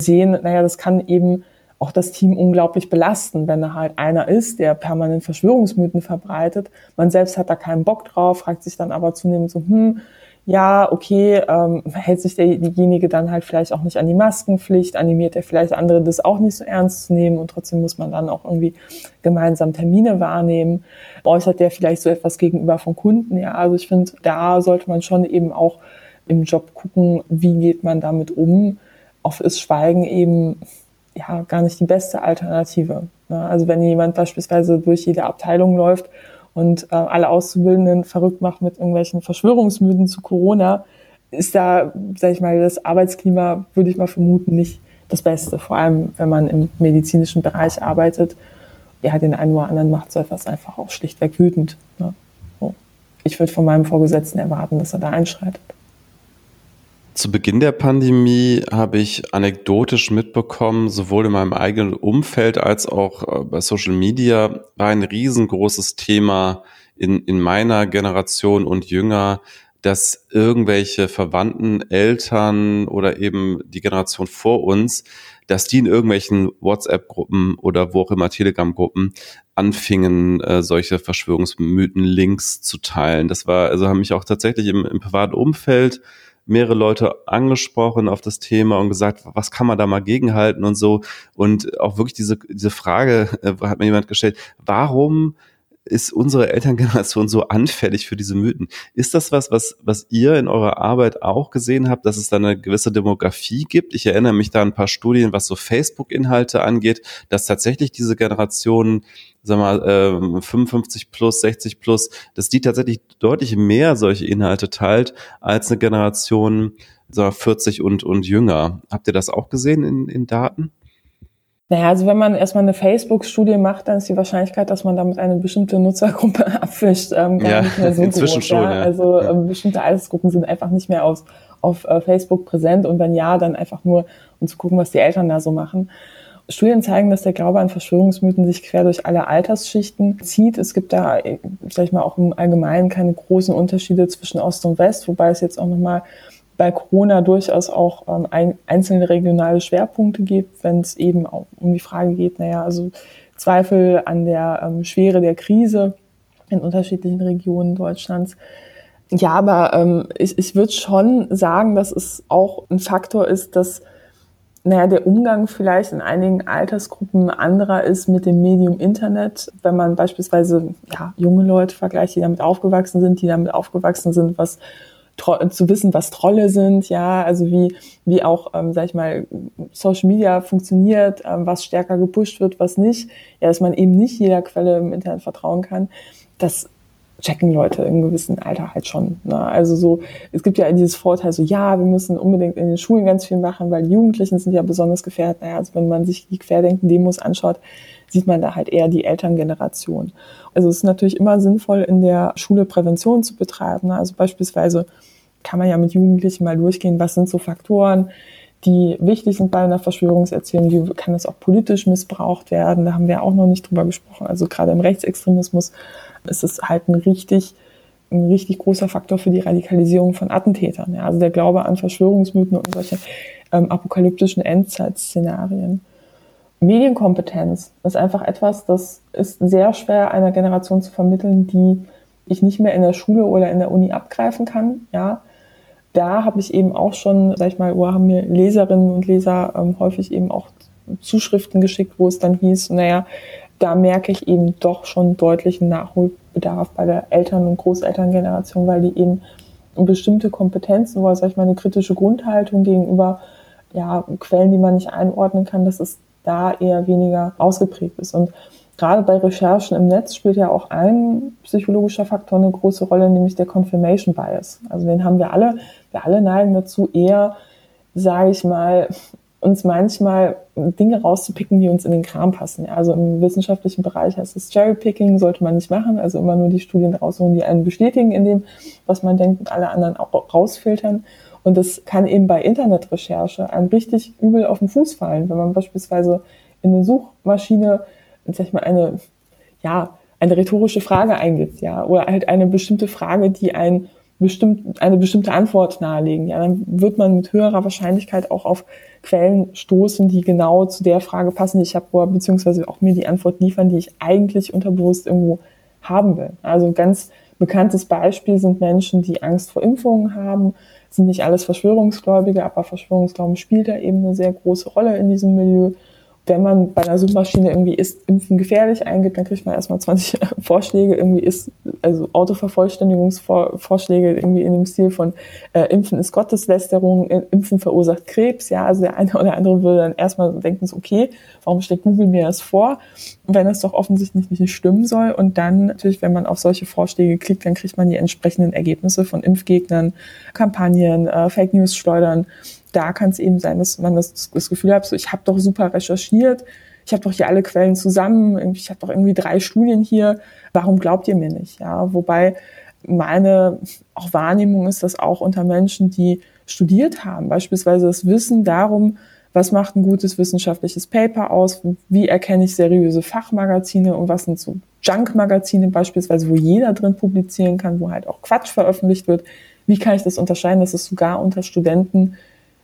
C: sehen, naja, das kann eben auch das Team unglaublich belasten, wenn da halt einer ist, der permanent Verschwörungsmythen verbreitet. Man selbst hat da keinen Bock drauf, fragt sich dann aber zunehmend so, hm, ja, okay, ähm, hält sich der, diejenige dann halt vielleicht auch nicht an die Maskenpflicht, animiert er vielleicht andere, das auch nicht so ernst zu nehmen und trotzdem muss man dann auch irgendwie gemeinsam Termine wahrnehmen. Äußert der vielleicht so etwas gegenüber von Kunden? Ja, also ich finde, da sollte man schon eben auch im Job gucken, wie geht man damit um. Oft ist Schweigen eben ja gar nicht die beste Alternative. Ne? Also wenn jemand beispielsweise durch jede Abteilung läuft und äh, alle Auszubildenden verrückt macht mit irgendwelchen Verschwörungsmythen zu Corona, ist da, sag ich mal, das Arbeitsklima, würde ich mal vermuten, nicht das Beste. Vor allem, wenn man im medizinischen Bereich arbeitet. Ja, den einen oder anderen macht so etwas einfach auch schlichtweg wütend. Ne? So. Ich würde von meinem Vorgesetzten erwarten, dass er da einschreitet.
B: Zu Beginn der Pandemie habe ich anekdotisch mitbekommen, sowohl in meinem eigenen Umfeld als auch äh, bei Social Media war ein riesengroßes Thema in, in meiner Generation und jünger, dass irgendwelche Verwandten, Eltern oder eben die Generation vor uns, dass die in irgendwelchen WhatsApp-Gruppen oder wo auch immer Telegram-Gruppen anfingen, äh, solche Verschwörungsmythen-Links zu teilen. Das war, also haben mich auch tatsächlich im, im privaten Umfeld mehrere Leute angesprochen auf das Thema und gesagt, was kann man da mal gegenhalten und so. Und auch wirklich diese, diese Frage äh, hat mir jemand gestellt, warum ist unsere Elterngeneration so anfällig für diese Mythen? Ist das was, was, was ihr in eurer Arbeit auch gesehen habt, dass es da eine gewisse Demografie gibt? Ich erinnere mich da an ein paar Studien, was so Facebook-Inhalte angeht, dass tatsächlich diese Generationen sag mal, äh, 55 plus, 60 plus, dass die tatsächlich deutlich mehr solche Inhalte teilt als eine Generation sag mal, 40 und, und jünger. Habt ihr das auch gesehen in, in Daten?
C: Naja, also wenn man erstmal eine Facebook-Studie macht, dann ist die Wahrscheinlichkeit, dass man damit eine bestimmte Nutzergruppe abfischt, ähm, gar ja, nicht mehr so inzwischen groß. Schon, ja. Ja. Also ähm, bestimmte Altersgruppen sind einfach nicht mehr aus, auf äh, Facebook präsent und wenn ja, dann einfach nur, um zu gucken, was die Eltern da so machen. Studien zeigen, dass der Glaube an Verschwörungsmythen sich quer durch alle Altersschichten zieht. Es gibt da, sag ich mal, auch im Allgemeinen keine großen Unterschiede zwischen Ost und West, wobei es jetzt auch nochmal bei Corona durchaus auch ähm, ein, einzelne regionale Schwerpunkte gibt, wenn es eben auch um die Frage geht, naja, also Zweifel an der ähm, Schwere der Krise in unterschiedlichen Regionen Deutschlands. Ja, aber ähm, ich, ich würde schon sagen, dass es auch ein Faktor ist, dass naja, der Umgang vielleicht in einigen Altersgruppen anderer ist mit dem Medium Internet. Wenn man beispielsweise ja, junge Leute vergleicht, die damit aufgewachsen sind, die damit aufgewachsen sind, was zu wissen, was Trolle sind, ja, also wie, wie auch, ähm, sag ich mal, Social Media funktioniert, ähm, was stärker gepusht wird, was nicht, ja, dass man eben nicht jeder Quelle im Internet vertrauen kann. Das checken Leute im gewissen Alter halt schon. Ne? Also so, es gibt ja dieses Vorteil, so ja, wir müssen unbedingt in den Schulen ganz viel machen, weil Jugendlichen sind ja besonders gefährdet. Naja, also wenn man sich die Querdenken-Demos anschaut, sieht man da halt eher die Elterngeneration. Also es ist natürlich immer sinnvoll, in der Schule Prävention zu betreiben. Ne? Also beispielsweise kann man ja mit Jugendlichen mal durchgehen, was sind so Faktoren, die wichtig sind bei einer Verschwörungserzählung, wie kann es auch politisch missbraucht werden, da haben wir auch noch nicht drüber gesprochen. Also gerade im Rechtsextremismus ist es halt ein richtig, ein richtig großer Faktor für die Radikalisierung von Attentätern. Ja, also der Glaube an Verschwörungsmythen und solche ähm, apokalyptischen Endzeitszenarien. Medienkompetenz ist einfach etwas, das ist sehr schwer einer Generation zu vermitteln, die ich nicht mehr in der Schule oder in der Uni abgreifen kann. Ja, da habe ich eben auch schon, sag ich mal, haben mir Leserinnen und Leser ähm, häufig eben auch Zuschriften geschickt, wo es dann hieß, naja, da merke ich eben doch schon deutlichen Nachholbedarf bei der Eltern- und Großelterngeneration, weil die eben bestimmte Kompetenzen oder, sag ich mal, eine kritische Grundhaltung gegenüber ja, Quellen, die man nicht einordnen kann, dass es da eher weniger ausgeprägt ist. Und gerade bei Recherchen im Netz spielt ja auch ein psychologischer Faktor eine große Rolle, nämlich der Confirmation Bias. Also den haben wir alle. Wir alle neigen dazu, eher, sage ich mal, uns manchmal Dinge rauszupicken, die uns in den Kram passen. Also im wissenschaftlichen Bereich heißt es Cherrypicking, sollte man nicht machen. Also immer nur die Studien rausholen, die einen bestätigen in dem, was man denkt und alle anderen auch rausfiltern. Und das kann eben bei Internetrecherche einem richtig übel auf den Fuß fallen, wenn man beispielsweise in eine Suchmaschine, sag ich mal, eine, ja, eine rhetorische Frage eingibt, ja, oder halt eine bestimmte Frage, die ein bestimmt, eine bestimmte Antwort nahelegen, ja, dann wird man mit höherer Wahrscheinlichkeit auch auf Quellen stoßen, die genau zu der Frage passen, die ich habe, beziehungsweise auch mir die Antwort liefern, die ich eigentlich unterbewusst irgendwo haben will. Also ganz bekanntes Beispiel sind Menschen, die Angst vor Impfungen haben, sind nicht alles Verschwörungsgläubige, aber Verschwörungsglauben spielt da eben eine sehr große Rolle in diesem Milieu wenn man bei einer Suchmaschine irgendwie ist Impfen gefährlich eingibt, dann kriegt man erstmal 20 Vorschläge, irgendwie ist, also Autovervollständigungsvorschläge irgendwie in dem Stil von äh, Impfen ist Gotteslästerung, Impfen verursacht Krebs, ja, also der eine oder andere würde dann erstmal denken, so, okay, warum schlägt Google mir das vor, wenn das doch offensichtlich nicht stimmen soll. Und dann natürlich, wenn man auf solche Vorschläge klickt, dann kriegt man die entsprechenden Ergebnisse von Impfgegnern, Kampagnen, äh, Fake News schleudern da kann es eben sein, dass man das, das Gefühl hat, so, ich habe doch super recherchiert, ich habe doch hier alle Quellen zusammen, ich habe doch irgendwie drei Studien hier, warum glaubt ihr mir nicht? Ja, wobei meine auch Wahrnehmung ist, dass auch unter Menschen, die studiert haben, beispielsweise das Wissen darum, was macht ein gutes wissenschaftliches Paper aus, wie erkenne ich seriöse Fachmagazine und was sind so Junk-Magazine beispielsweise, wo jeder drin publizieren kann, wo halt auch Quatsch veröffentlicht wird. Wie kann ich das unterscheiden, dass es sogar unter Studenten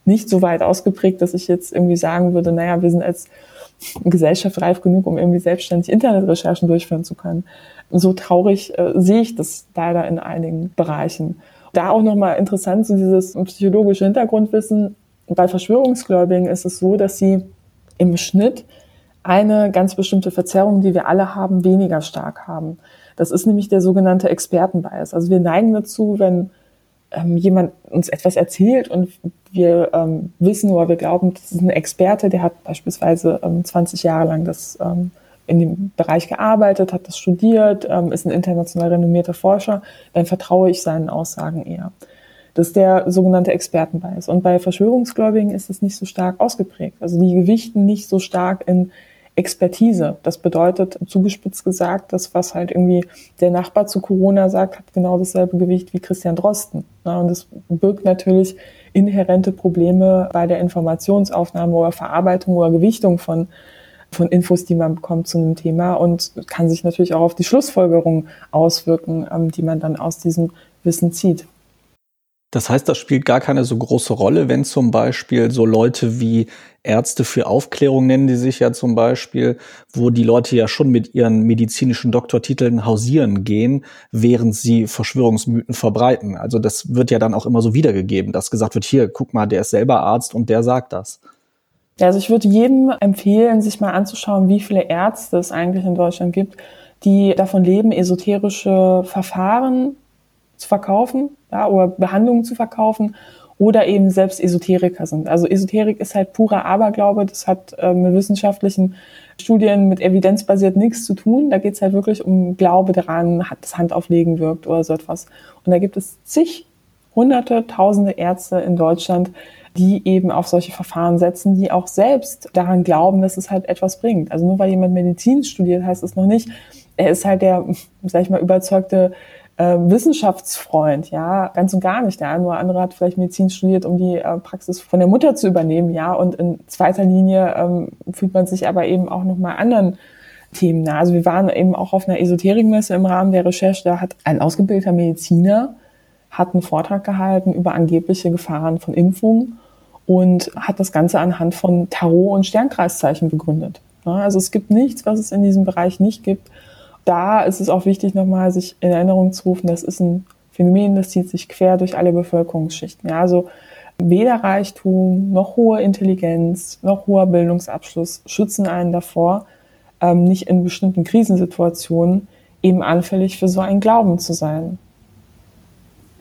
C: nicht so weit ausgeprägt, dass ich jetzt irgendwie sagen würde, naja, wir sind als Gesellschaft reif genug, um irgendwie selbstständig Internetrecherchen durchführen zu können. So traurig äh, sehe ich das leider in einigen Bereichen. Da auch nochmal interessant, so dieses psychologische Hintergrundwissen. Bei Verschwörungsgläubigen ist es so, dass sie im Schnitt eine ganz bestimmte Verzerrung, die wir alle haben, weniger stark haben. Das ist nämlich der sogenannte Expertenbias. Also wir neigen dazu, wenn ähm, jemand uns etwas erzählt und wir ähm, wissen oder wir glauben, das ist ein Experte, der hat beispielsweise ähm, 20 Jahre lang das ähm, in dem Bereich gearbeitet, hat das studiert, ähm, ist ein international renommierter Forscher, dann vertraue ich seinen Aussagen eher. Das ist der sogenannte Expertenbias. Und bei Verschwörungsgläubigen ist es nicht so stark ausgeprägt. Also die gewichten nicht so stark in Expertise. Das bedeutet, zugespitzt gesagt, das, was halt irgendwie der Nachbar zu Corona sagt, hat genau dasselbe Gewicht wie Christian Drosten. Und das birgt natürlich inhärente Probleme bei der Informationsaufnahme oder Verarbeitung oder Gewichtung von von Infos, die man bekommt zu einem Thema und kann sich natürlich auch auf die Schlussfolgerung auswirken, ähm, die man dann aus diesem Wissen zieht.
A: Das heißt, das spielt gar keine so große Rolle, wenn zum Beispiel so Leute wie Ärzte für Aufklärung nennen die sich ja zum Beispiel, wo die Leute ja schon mit ihren medizinischen Doktortiteln hausieren gehen, während sie Verschwörungsmythen verbreiten. Also das wird ja dann auch immer so wiedergegeben, dass gesagt wird, hier, guck mal, der ist selber Arzt und der sagt das.
C: Ja, also ich würde jedem empfehlen, sich mal anzuschauen, wie viele Ärzte es eigentlich in Deutschland gibt, die davon leben, esoterische Verfahren zu verkaufen ja, oder Behandlungen zu verkaufen oder eben selbst Esoteriker sind. Also Esoterik ist halt purer Aberglaube, das hat äh, mit wissenschaftlichen Studien, mit evidenzbasiert nichts zu tun. Da geht es halt wirklich um Glaube daran, hat das Handauflegen wirkt oder so etwas. Und da gibt es zig, hunderte, tausende Ärzte in Deutschland, die eben auf solche Verfahren setzen, die auch selbst daran glauben, dass es halt etwas bringt. Also nur weil jemand Medizin studiert, heißt es noch nicht, er ist halt der, sag ich mal, überzeugte äh, Wissenschaftsfreund, ja, ganz und gar nicht. Der eine oder andere hat vielleicht Medizin studiert, um die äh, Praxis von der Mutter zu übernehmen, ja, und in zweiter Linie ähm, fühlt man sich aber eben auch nochmal anderen Themen nah. Also wir waren eben auch auf einer Esoterikmesse im Rahmen der Recherche, da hat ein ausgebildeter Mediziner hat einen Vortrag gehalten über angebliche Gefahren von Impfungen und hat das Ganze anhand von Tarot- und Sternkreiszeichen begründet. Also es gibt nichts, was es in diesem Bereich nicht gibt. Da ist es auch wichtig, nochmal sich in Erinnerung zu rufen, das ist ein Phänomen, das zieht sich quer durch alle Bevölkerungsschichten. Ja, also weder Reichtum noch hohe Intelligenz noch hoher Bildungsabschluss schützen einen davor, ähm, nicht in bestimmten Krisensituationen eben anfällig für so einen Glauben zu sein.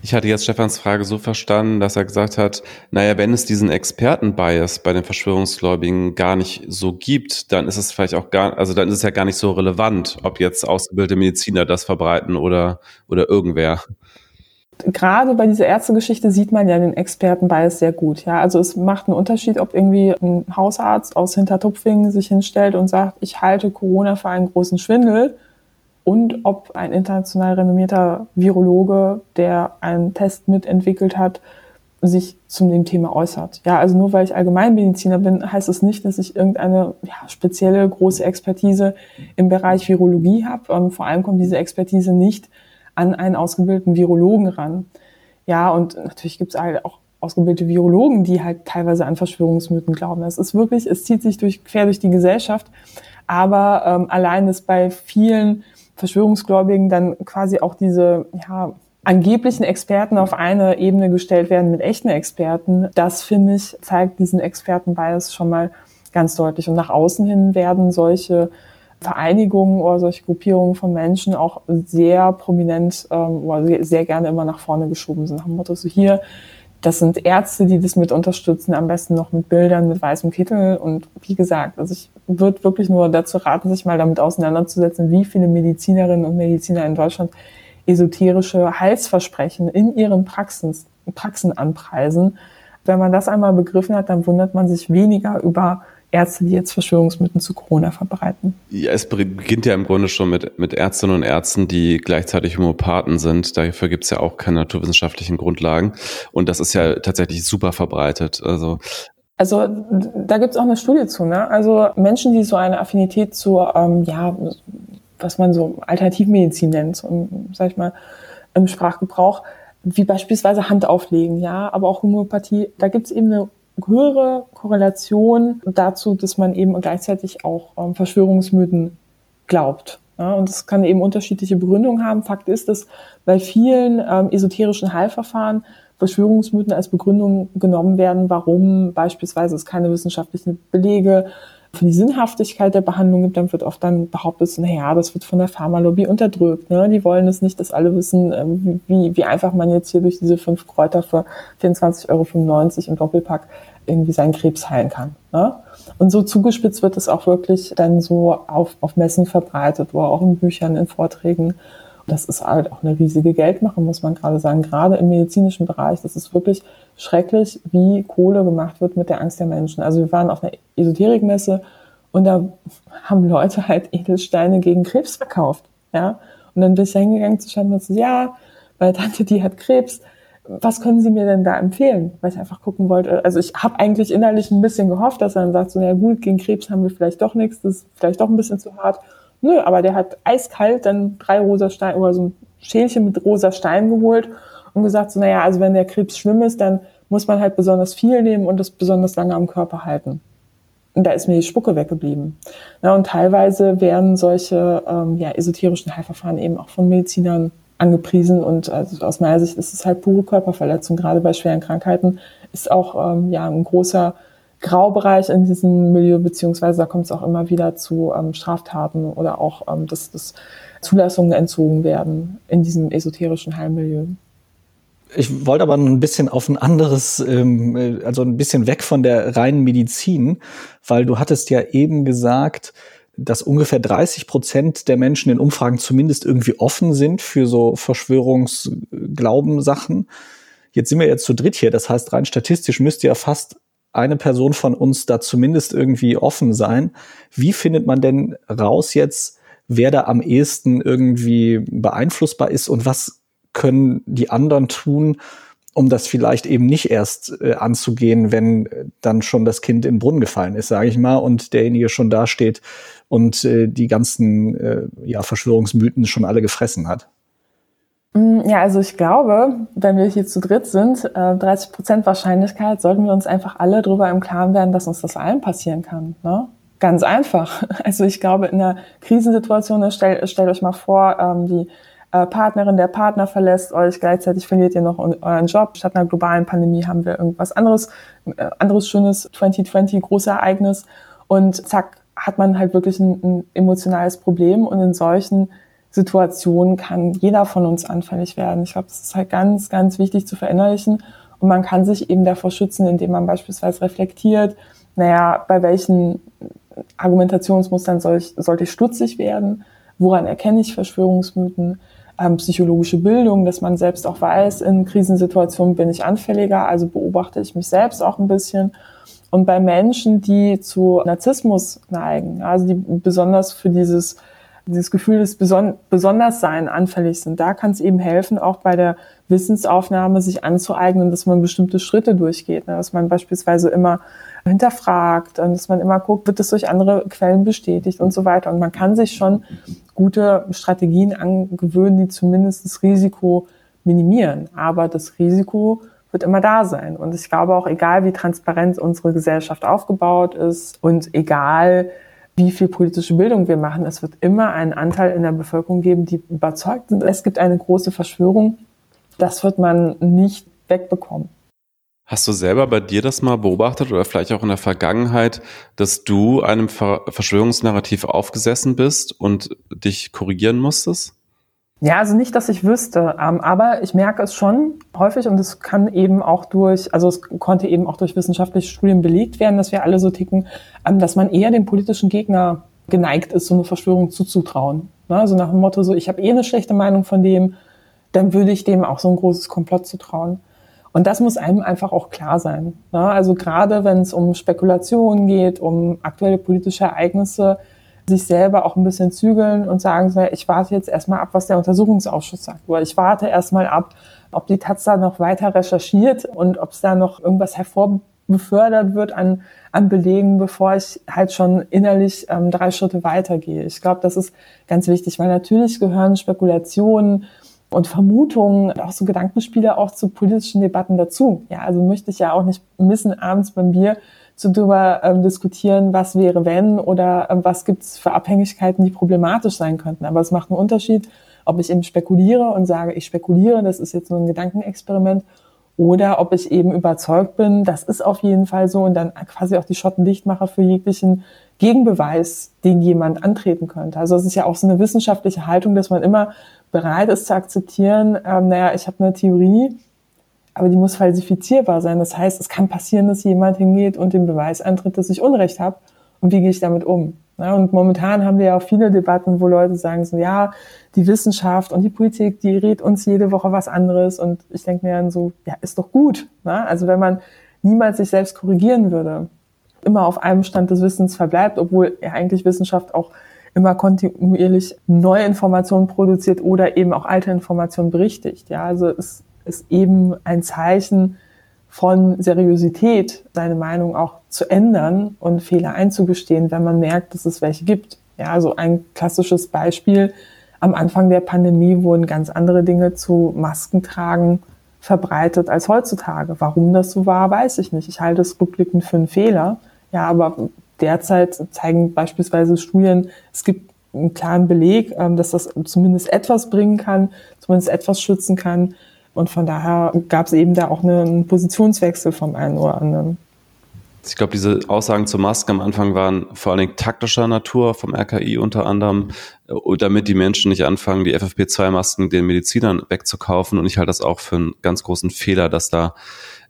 B: Ich hatte jetzt Stefans Frage so verstanden, dass er gesagt hat, naja, wenn es diesen Expertenbias bei den Verschwörungsgläubigen gar nicht so gibt, dann ist es vielleicht auch gar, also dann ist es ja gar nicht so relevant, ob jetzt ausgebildete Mediziner das verbreiten oder, oder irgendwer.
C: Gerade bei dieser Ärztegeschichte sieht man ja den Expertenbias sehr gut. Ja, also es macht einen Unterschied, ob irgendwie ein Hausarzt aus Hintertupfingen sich hinstellt und sagt, ich halte Corona für einen großen Schwindel und ob ein international renommierter Virologe, der einen Test mitentwickelt hat, sich zu dem Thema äußert. Ja, also nur weil ich Allgemeinmediziner bin, heißt es das nicht, dass ich irgendeine ja, spezielle große Expertise im Bereich Virologie habe. Ähm, vor allem kommt diese Expertise nicht an einen ausgebildeten Virologen ran. Ja, und natürlich gibt es halt auch ausgebildete Virologen, die halt teilweise an Verschwörungsmythen glauben. Es ist wirklich, es zieht sich durch, quer durch die Gesellschaft. Aber ähm, allein ist bei vielen Verschwörungsgläubigen dann quasi auch diese ja, angeblichen Experten auf eine Ebene gestellt werden mit echten Experten, das finde ich, zeigt diesen Expertenbias schon mal ganz deutlich. Und nach außen hin werden solche Vereinigungen oder solche Gruppierungen von Menschen auch sehr prominent ähm, oder sehr gerne immer nach vorne geschoben sind. Nach dem Motto, so hier, das sind Ärzte, die das mit unterstützen, am besten noch mit Bildern, mit weißem Kittel. Und wie gesagt, also ich würde wirklich nur dazu raten, sich mal damit auseinanderzusetzen, wie viele Medizinerinnen und Mediziner in Deutschland esoterische Heilsversprechen in ihren Praxen, Praxen anpreisen. Wenn man das einmal begriffen hat, dann wundert man sich weniger über Ärzte, die jetzt Verschwörungsmythen zu Corona verbreiten.
B: Ja, es beginnt ja im Grunde schon mit, mit Ärztinnen und Ärzten, die gleichzeitig Homöopathen sind. Dafür gibt es ja auch keine naturwissenschaftlichen Grundlagen. Und das ist ja tatsächlich super verbreitet. Also
C: also da gibt es auch eine Studie zu. Ne? Also Menschen, die so eine Affinität zu, ähm, ja, was man so Alternativmedizin nennt, so, sag ich mal, im Sprachgebrauch, wie beispielsweise Handauflegen, ja, aber auch Homöopathie, da gibt es eben eine höhere Korrelation dazu, dass man eben gleichzeitig auch ähm, Verschwörungsmythen glaubt. Ja, und es kann eben unterschiedliche Begründungen haben. Fakt ist, dass bei vielen ähm, esoterischen Heilverfahren Verschwörungsmythen als Begründung genommen werden, warum beispielsweise es keine wissenschaftlichen Belege für die Sinnhaftigkeit der Behandlung gibt, dann wird oft dann behauptet, naja, das wird von der Pharmalobby unterdrückt. Ne? Die wollen es nicht, dass alle wissen, ähm, wie, wie einfach man jetzt hier durch diese fünf Kräuter für 24,95 Euro im Doppelpack irgendwie seinen Krebs heilen kann. Ne? Und so zugespitzt wird es auch wirklich dann so auf, auf Messen verbreitet, wo auch in Büchern, in Vorträgen. Das ist halt auch eine riesige Geldmache, muss man gerade sagen. Gerade im medizinischen Bereich, das ist wirklich schrecklich, wie Kohle gemacht wird mit der Angst der Menschen. Also wir waren auf einer Esoterikmesse und da haben Leute halt Edelsteine gegen Krebs verkauft. Ja? Und dann bin ich hingegangen zu schauen und so, ja, meine Tante, die hat Krebs was können Sie mir denn da empfehlen? Weil ich einfach gucken wollte. Also ich habe eigentlich innerlich ein bisschen gehofft, dass er dann sagt, so, ja gut, gegen Krebs haben wir vielleicht doch nichts, das ist vielleicht doch ein bisschen zu hart. Nö, aber der hat eiskalt dann drei rosa Steine oder so ein Schälchen mit rosa Steinen geholt und gesagt, so, naja, also wenn der Krebs schlimm ist, dann muss man halt besonders viel nehmen und das besonders lange am Körper halten. Da ist mir die Spucke weggeblieben. Ja, und teilweise werden solche ähm, ja, esoterischen Heilverfahren eben auch von Medizinern angepriesen und also aus meiner Sicht ist es halt pure Körperverletzung. Gerade bei schweren Krankheiten ist auch ähm, ja ein großer Graubereich in diesem Milieu, beziehungsweise da kommt es auch immer wieder zu ähm, Straftaten oder auch, ähm, dass, dass Zulassungen entzogen werden in diesem esoterischen Heilmilieu.
A: Ich wollte aber ein bisschen auf ein anderes, ähm, äh, also ein bisschen weg von der reinen Medizin, weil du hattest ja eben gesagt, dass ungefähr 30 Prozent der Menschen in Umfragen zumindest irgendwie offen sind für so Verschwörungsglaubensachen. Jetzt sind wir jetzt zu dritt hier. Das heißt, rein statistisch müsste ja fast eine Person von uns da zumindest irgendwie offen sein. Wie findet man denn raus jetzt, wer da am ehesten irgendwie beeinflussbar ist und was können die anderen tun, um das vielleicht eben nicht erst äh, anzugehen, wenn äh, dann schon das Kind in den Brunnen gefallen ist, sage ich mal, und derjenige schon dasteht und äh, die ganzen äh, ja, Verschwörungsmythen schon alle gefressen hat.
C: Mm, ja, also ich glaube, wenn wir hier zu dritt sind, 30 äh, Prozent Wahrscheinlichkeit, sollten wir uns einfach alle darüber im Klaren werden, dass uns das allen passieren kann. Ne? Ganz einfach. Also ich glaube, in einer Krisensituation, stellt, stellt euch mal vor, ähm, die äh, Partnerin, der Partner verlässt euch, gleichzeitig verliert ihr noch euren Job. Statt einer globalen Pandemie haben wir irgendwas anderes, äh, anderes schönes 2020, großes Ereignis. Und zack, hat man halt wirklich ein, ein emotionales Problem. Und in solchen Situationen kann jeder von uns anfällig werden. Ich glaube, das ist halt ganz, ganz wichtig zu verinnerlichen. Und man kann sich eben davor schützen, indem man beispielsweise reflektiert, naja, bei welchen Argumentationsmustern soll ich, sollte ich stutzig werden? Woran erkenne ich Verschwörungsmythen? Ähm, psychologische Bildung, dass man selbst auch weiß, in Krisensituationen bin ich anfälliger, also beobachte ich mich selbst auch ein bisschen. Und bei Menschen, die zu Narzissmus neigen, also die besonders für dieses dieses Gefühl des Beson Besonderssein anfällig sind. Da kann es eben helfen, auch bei der Wissensaufnahme sich anzueignen, dass man bestimmte Schritte durchgeht. Ne? Dass man beispielsweise immer hinterfragt und dass man immer guckt, wird es durch andere Quellen bestätigt und so weiter. Und man kann sich schon gute Strategien angewöhnen, die zumindest das Risiko minimieren. Aber das Risiko wird immer da sein. Und ich glaube auch, egal wie transparent unsere Gesellschaft aufgebaut ist und egal wie viel politische Bildung wir machen. Es wird immer einen Anteil in der Bevölkerung geben, die überzeugt sind, es gibt eine große Verschwörung. Das wird man nicht wegbekommen.
B: Hast du selber bei dir das mal beobachtet oder vielleicht auch in der Vergangenheit, dass du einem Verschwörungsnarrativ aufgesessen bist und dich korrigieren musstest?
C: Ja, also nicht, dass ich wüsste, ähm, aber ich merke es schon häufig und es kann eben auch durch, also es konnte eben auch durch wissenschaftliche Studien belegt werden, dass wir alle so ticken, ähm, dass man eher dem politischen Gegner geneigt ist, so eine Verschwörung zuzutrauen. Ne, also nach dem Motto so, ich habe eh eine schlechte Meinung von dem, dann würde ich dem auch so ein großes Komplott zutrauen. Und das muss einem einfach auch klar sein. Ne, also gerade wenn es um Spekulationen geht, um aktuelle politische Ereignisse, sich selber auch ein bisschen zügeln und sagen, ich warte jetzt erstmal ab, was der Untersuchungsausschuss sagt. Oder ich warte erstmal ab, ob die Taz da noch weiter recherchiert und ob es da noch irgendwas hervorbefördert wird an, an Belegen, bevor ich halt schon innerlich ähm, drei Schritte weitergehe. Ich glaube, das ist ganz wichtig, weil natürlich gehören Spekulationen und Vermutungen, auch so Gedankenspiele auch zu politischen Debatten dazu. Ja, also möchte ich ja auch nicht missen abends beim Bier zu darüber ähm, diskutieren, was wäre wenn oder ähm, was gibt es für Abhängigkeiten, die problematisch sein könnten. Aber es macht einen Unterschied, ob ich eben spekuliere und sage, ich spekuliere, das ist jetzt nur ein Gedankenexperiment, oder ob ich eben überzeugt bin, das ist auf jeden Fall so und dann quasi auch die Schotten dicht mache für jeglichen Gegenbeweis, den jemand antreten könnte. Also es ist ja auch so eine wissenschaftliche Haltung, dass man immer bereit ist zu akzeptieren, ähm, naja, ich habe eine Theorie, aber die muss falsifizierbar sein. Das heißt, es kann passieren, dass jemand hingeht und den Beweis antritt, dass ich Unrecht habe. Und wie gehe ich damit um? Ja, und momentan haben wir ja auch viele Debatten, wo Leute sagen so, ja, die Wissenschaft und die Politik, die rät uns jede Woche was anderes. Und ich denke mir dann so, ja, ist doch gut. Ne? Also wenn man niemals sich selbst korrigieren würde, immer auf einem Stand des Wissens verbleibt, obwohl ja eigentlich Wissenschaft auch immer kontinuierlich neue Informationen produziert oder eben auch alte Informationen berichtigt. Ja, also es ist eben ein Zeichen von Seriosität, seine Meinung auch zu ändern und Fehler einzugestehen, wenn man merkt, dass es welche gibt. Ja, also ein klassisches Beispiel. Am Anfang der Pandemie wurden ganz andere Dinge zu Maskentragen verbreitet als heutzutage. Warum das so war, weiß ich nicht. Ich halte es rückblickend für einen Fehler. Ja, aber derzeit zeigen beispielsweise Studien, es gibt einen klaren Beleg, ähm, dass das zumindest etwas bringen kann, zumindest etwas schützen kann. Und von daher gab es eben da auch einen Positionswechsel vom einen oder anderen.
B: Ich glaube, diese Aussagen zur Maske am Anfang waren vor allen Dingen taktischer Natur vom RKI unter anderem, äh, damit die Menschen nicht anfangen, die FFP2-Masken den Medizinern wegzukaufen. Und ich halte das auch für einen ganz großen Fehler, dass da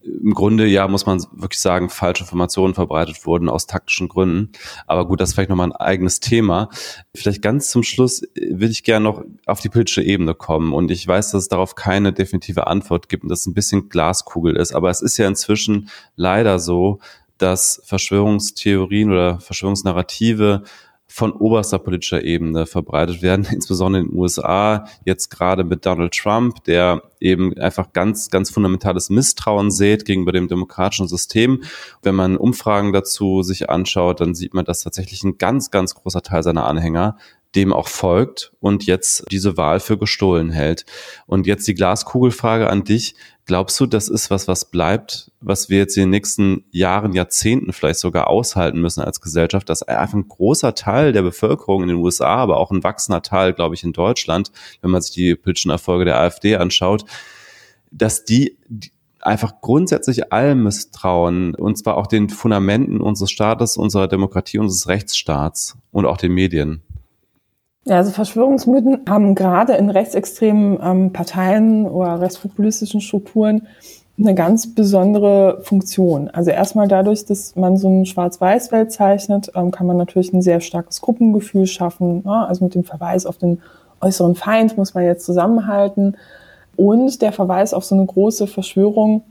B: im Grunde, ja, muss man wirklich sagen, falsche Informationen verbreitet wurden aus taktischen Gründen. Aber gut, das ist vielleicht nochmal ein eigenes Thema. Vielleicht ganz zum Schluss äh, würde ich gerne noch auf die politische Ebene kommen. Und ich weiß, dass es darauf keine definitive Antwort gibt und dass es ein bisschen Glaskugel ist. Aber es ist ja inzwischen leider so, dass Verschwörungstheorien oder Verschwörungsnarrative von oberster politischer Ebene verbreitet werden, insbesondere in den USA, jetzt gerade mit Donald Trump, der eben einfach ganz, ganz fundamentales Misstrauen sät gegenüber dem demokratischen System. Wenn man Umfragen dazu sich anschaut, dann sieht man, dass tatsächlich ein ganz, ganz großer Teil seiner Anhänger dem auch folgt und jetzt diese Wahl für gestohlen hält. Und jetzt die Glaskugelfrage an dich. Glaubst du, das ist was, was bleibt, was wir jetzt in den nächsten Jahren, Jahrzehnten vielleicht sogar aushalten müssen als Gesellschaft, dass einfach ein großer Teil der Bevölkerung in den USA, aber auch ein wachsender Teil, glaube ich, in Deutschland, wenn man sich die politischen Erfolge der AfD anschaut, dass die, die einfach grundsätzlich allem misstrauen, und zwar auch den Fundamenten unseres Staates, unserer Demokratie, unseres Rechtsstaats und auch den Medien.
C: Ja, also Verschwörungsmythen haben gerade in rechtsextremen ähm, Parteien oder rechtspopulistischen Strukturen eine ganz besondere Funktion. Also erstmal dadurch, dass man so ein Schwarz-Weiß-Welt zeichnet, ähm, kann man natürlich ein sehr starkes Gruppengefühl schaffen. Ja? Also mit dem Verweis auf den äußeren Feind muss man jetzt zusammenhalten. Und der Verweis auf so eine große Verschwörung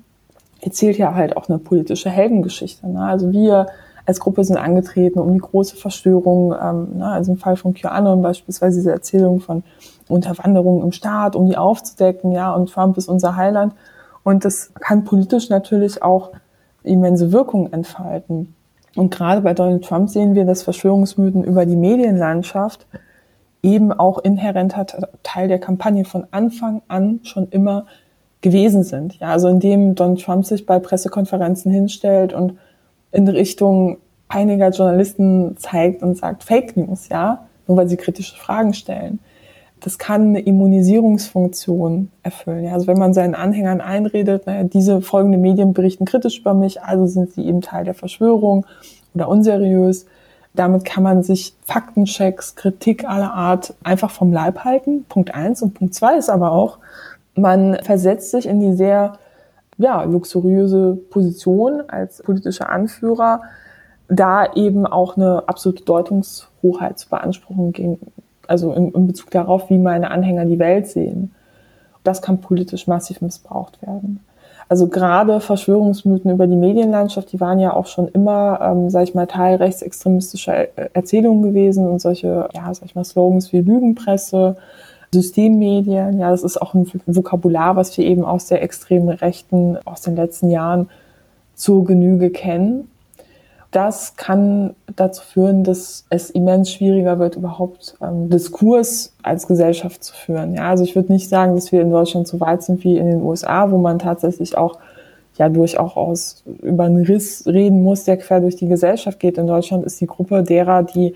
C: erzählt ja halt auch eine politische Heldengeschichte. Ne? Also wir als Gruppe sind angetreten, um die große Verschwörung, ähm, ne? also im Fall von QAnon beispielsweise diese Erzählung von Unterwanderung im Staat, um die aufzudecken, ja, und Trump ist unser Heiland. Und das kann politisch natürlich auch immense Wirkung entfalten. Und gerade bei Donald Trump sehen wir, dass Verschwörungsmythen über die Medienlandschaft eben auch inhärenter Teil der Kampagne von Anfang an schon immer gewesen sind. Ja, also indem Donald Trump sich bei Pressekonferenzen hinstellt und in Richtung einiger Journalisten zeigt und sagt Fake News, ja, nur weil sie kritische Fragen stellen. Das kann eine Immunisierungsfunktion erfüllen. Ja, also wenn man seinen Anhängern einredet, naja, diese folgende Medien berichten kritisch über mich, also sind sie eben Teil der Verschwörung oder unseriös, damit kann man sich Faktenchecks, Kritik aller Art einfach vom Leib halten. Punkt eins. Und Punkt zwei ist aber auch, man versetzt sich in die sehr ja, luxuriöse Position als politischer Anführer, da eben auch eine absolute Deutungshoheit zu beanspruchen, gegen, also in, in Bezug darauf, wie meine Anhänger die Welt sehen. Das kann politisch massiv missbraucht werden. Also gerade Verschwörungsmythen über die Medienlandschaft, die waren ja auch schon immer, ähm, sag ich mal, Teil rechtsextremistischer Erzählungen gewesen und solche, ja, sag ich mal, Slogans wie Lügenpresse, Systemmedien, ja, das ist auch ein Vokabular, was wir eben aus der extremen Rechten aus den letzten Jahren zur Genüge kennen. Das kann dazu führen, dass es immens schwieriger wird, überhaupt ähm, Diskurs als Gesellschaft zu führen. Ja, also ich würde nicht sagen, dass wir in Deutschland so weit sind wie in den USA, wo man tatsächlich auch ja durchaus über einen Riss reden muss, der quer durch die Gesellschaft geht. In Deutschland ist die Gruppe derer, die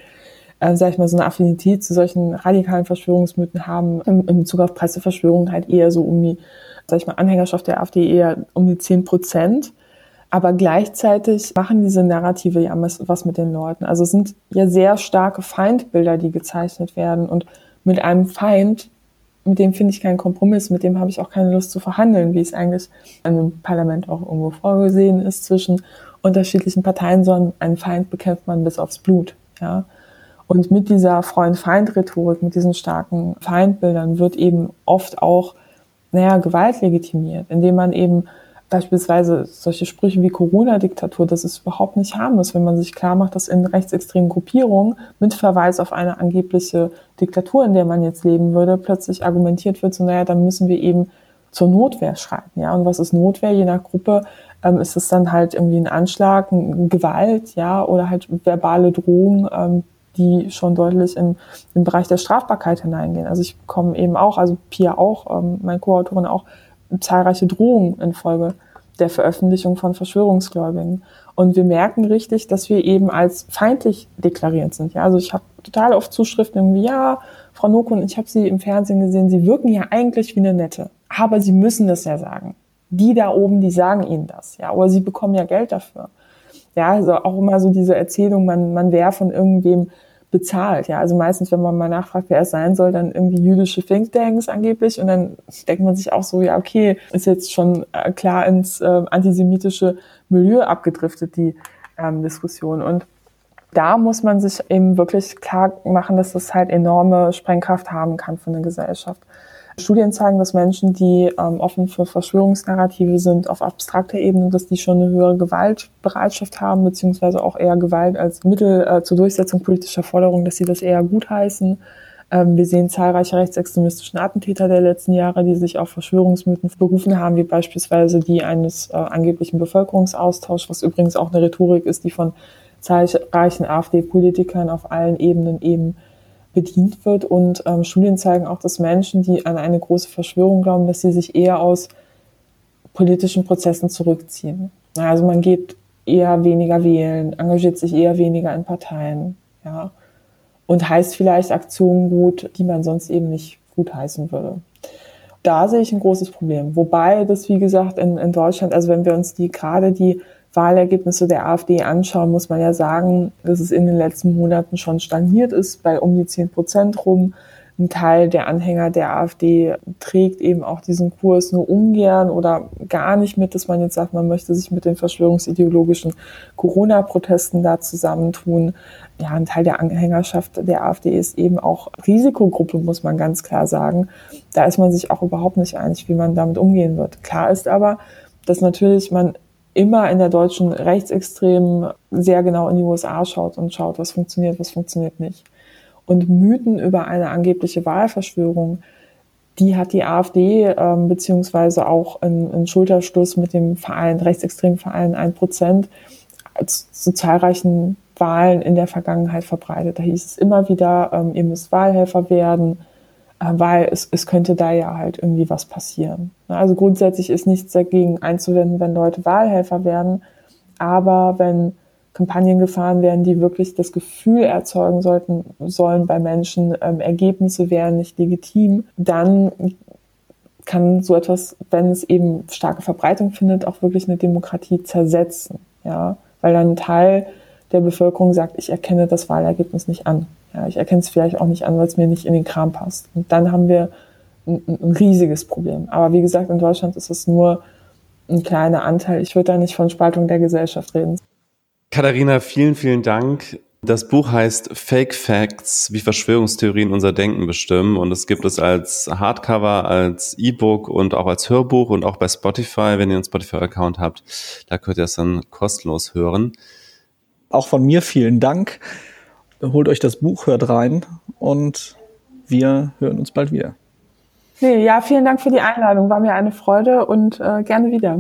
C: äh, sag ich mal, so eine Affinität zu solchen radikalen Verschwörungsmythen haben, im, im Bezug auf Presseverschwörungen halt eher so um die, sag ich mal, Anhängerschaft der AfD eher um die 10 Prozent. Aber gleichzeitig machen diese Narrative ja was mit den Leuten. Also es sind ja sehr starke Feindbilder, die gezeichnet werden. Und mit einem Feind, mit dem finde ich keinen Kompromiss, mit dem habe ich auch keine Lust zu verhandeln, wie es eigentlich im Parlament auch irgendwo vorgesehen ist zwischen unterschiedlichen Parteien, sondern einen Feind bekämpft man bis aufs Blut. Ja. Und mit dieser Freund-Feind-Rhetorik, mit diesen starken Feindbildern wird eben oft auch, naja, Gewalt legitimiert, indem man eben beispielsweise solche Sprüche wie Corona-Diktatur, das ist überhaupt nicht harmlos, wenn man sich klar macht, dass in rechtsextremen Gruppierungen mit Verweis auf eine angebliche Diktatur, in der man jetzt leben würde, plötzlich argumentiert wird, so naja, dann müssen wir eben zur Notwehr schreiten. Ja, und was ist Notwehr? Je nach Gruppe ähm, ist es dann halt irgendwie ein Anschlag, ein Gewalt, ja, oder halt verbale Drohung, ähm, die schon deutlich in den Bereich der Strafbarkeit hineingehen. Also ich bekomme eben auch, also Pia auch, ähm, meine Co-Autorin auch, zahlreiche Drohungen infolge der Veröffentlichung von Verschwörungsgläubigen. Und wir merken richtig, dass wir eben als feindlich deklarierend sind. Ja, also ich habe total oft Zuschriften irgendwie, ja, Frau Nokun, ich habe Sie im Fernsehen gesehen, Sie wirken ja eigentlich wie eine Nette. Aber Sie müssen das ja sagen. Die da oben, die sagen Ihnen das. Ja, aber Sie bekommen ja Geld dafür. Ja, also auch immer so diese Erzählung, man, man wäre von irgendwem bezahlt. Ja, also meistens, wenn man mal nachfragt, wer es sein soll, dann irgendwie jüdische Thinktanks angeblich und dann denkt man sich auch so, ja, okay, ist jetzt schon äh, klar ins äh, antisemitische Milieu abgedriftet, die ähm, Diskussion. Und da muss man sich eben wirklich klar machen, dass das halt enorme Sprengkraft haben kann für eine Gesellschaft. Studien zeigen, dass Menschen, die ähm, offen für Verschwörungsnarrative sind, auf abstrakter Ebene, dass die schon eine höhere Gewaltbereitschaft haben, beziehungsweise auch eher Gewalt als Mittel äh, zur Durchsetzung politischer Forderungen, dass sie das eher gutheißen. Ähm, wir sehen zahlreiche rechtsextremistischen Attentäter der letzten Jahre, die sich auf Verschwörungsmythen berufen haben, wie beispielsweise die eines äh, angeblichen Bevölkerungsaustauschs, was übrigens auch eine Rhetorik ist, die von zahlreichen AfD-Politikern auf allen Ebenen eben bedient wird. Und ähm, Studien zeigen auch, dass Menschen, die an eine große Verschwörung glauben, dass sie sich eher aus politischen Prozessen zurückziehen. Also man geht eher weniger wählen, engagiert sich eher weniger in Parteien, ja. Und heißt vielleicht Aktionen gut, die man sonst eben nicht gut heißen würde. Da sehe ich ein großes Problem. Wobei das, wie gesagt, in, in Deutschland, also wenn wir uns die gerade die Wahlergebnisse der AfD anschauen, muss man ja sagen, dass es in den letzten Monaten schon stagniert ist, bei um die 10 Prozent rum. Ein Teil der Anhänger der AfD trägt eben auch diesen Kurs nur ungern oder gar nicht mit, dass man jetzt sagt, man möchte sich mit den verschwörungsideologischen Corona-Protesten da zusammentun. Ja, ein Teil der Anhängerschaft der AfD ist eben auch Risikogruppe, muss man ganz klar sagen. Da ist man sich auch überhaupt nicht einig, wie man damit umgehen wird. Klar ist aber, dass natürlich man immer in der deutschen Rechtsextremen sehr genau in die USA schaut und schaut, was funktioniert, was funktioniert nicht. Und Mythen über eine angebliche Wahlverschwörung, die hat die AfD ähm, beziehungsweise auch in, Schulterschluss mit dem Verein, rechtsextremen Verein 1% zu zahlreichen Wahlen in der Vergangenheit verbreitet. Da hieß es immer wieder, ähm, ihr müsst Wahlhelfer werden, weil es, es könnte da ja halt irgendwie was passieren. Also grundsätzlich ist nichts dagegen einzuwenden, wenn Leute Wahlhelfer werden, aber wenn Kampagnen gefahren werden, die wirklich das Gefühl erzeugen sollten, sollen bei Menschen, ähm, Ergebnisse wären nicht legitim, dann kann so etwas, wenn es eben starke Verbreitung findet, auch wirklich eine Demokratie zersetzen. Ja, weil dann ein Teil der Bevölkerung sagt, ich erkenne das Wahlergebnis nicht an. Ja, ich erkenne es vielleicht auch nicht an, weil es mir nicht in den Kram passt. Und dann haben wir ein, ein riesiges Problem. Aber wie gesagt, in Deutschland ist es nur ein kleiner Anteil. Ich würde da nicht von Spaltung der Gesellschaft reden.
B: Katharina, vielen, vielen Dank. Das Buch heißt Fake Facts, wie Verschwörungstheorien unser Denken bestimmen. Und es gibt es als Hardcover, als E-Book und auch als Hörbuch und auch bei Spotify, wenn ihr einen Spotify-Account habt. Da könnt ihr es dann kostenlos hören.
A: Auch von mir vielen Dank holt euch das Buch, hört rein und wir hören uns bald wieder.
C: Nee, ja, vielen Dank für die Einladung. War mir eine Freude und äh, gerne wieder.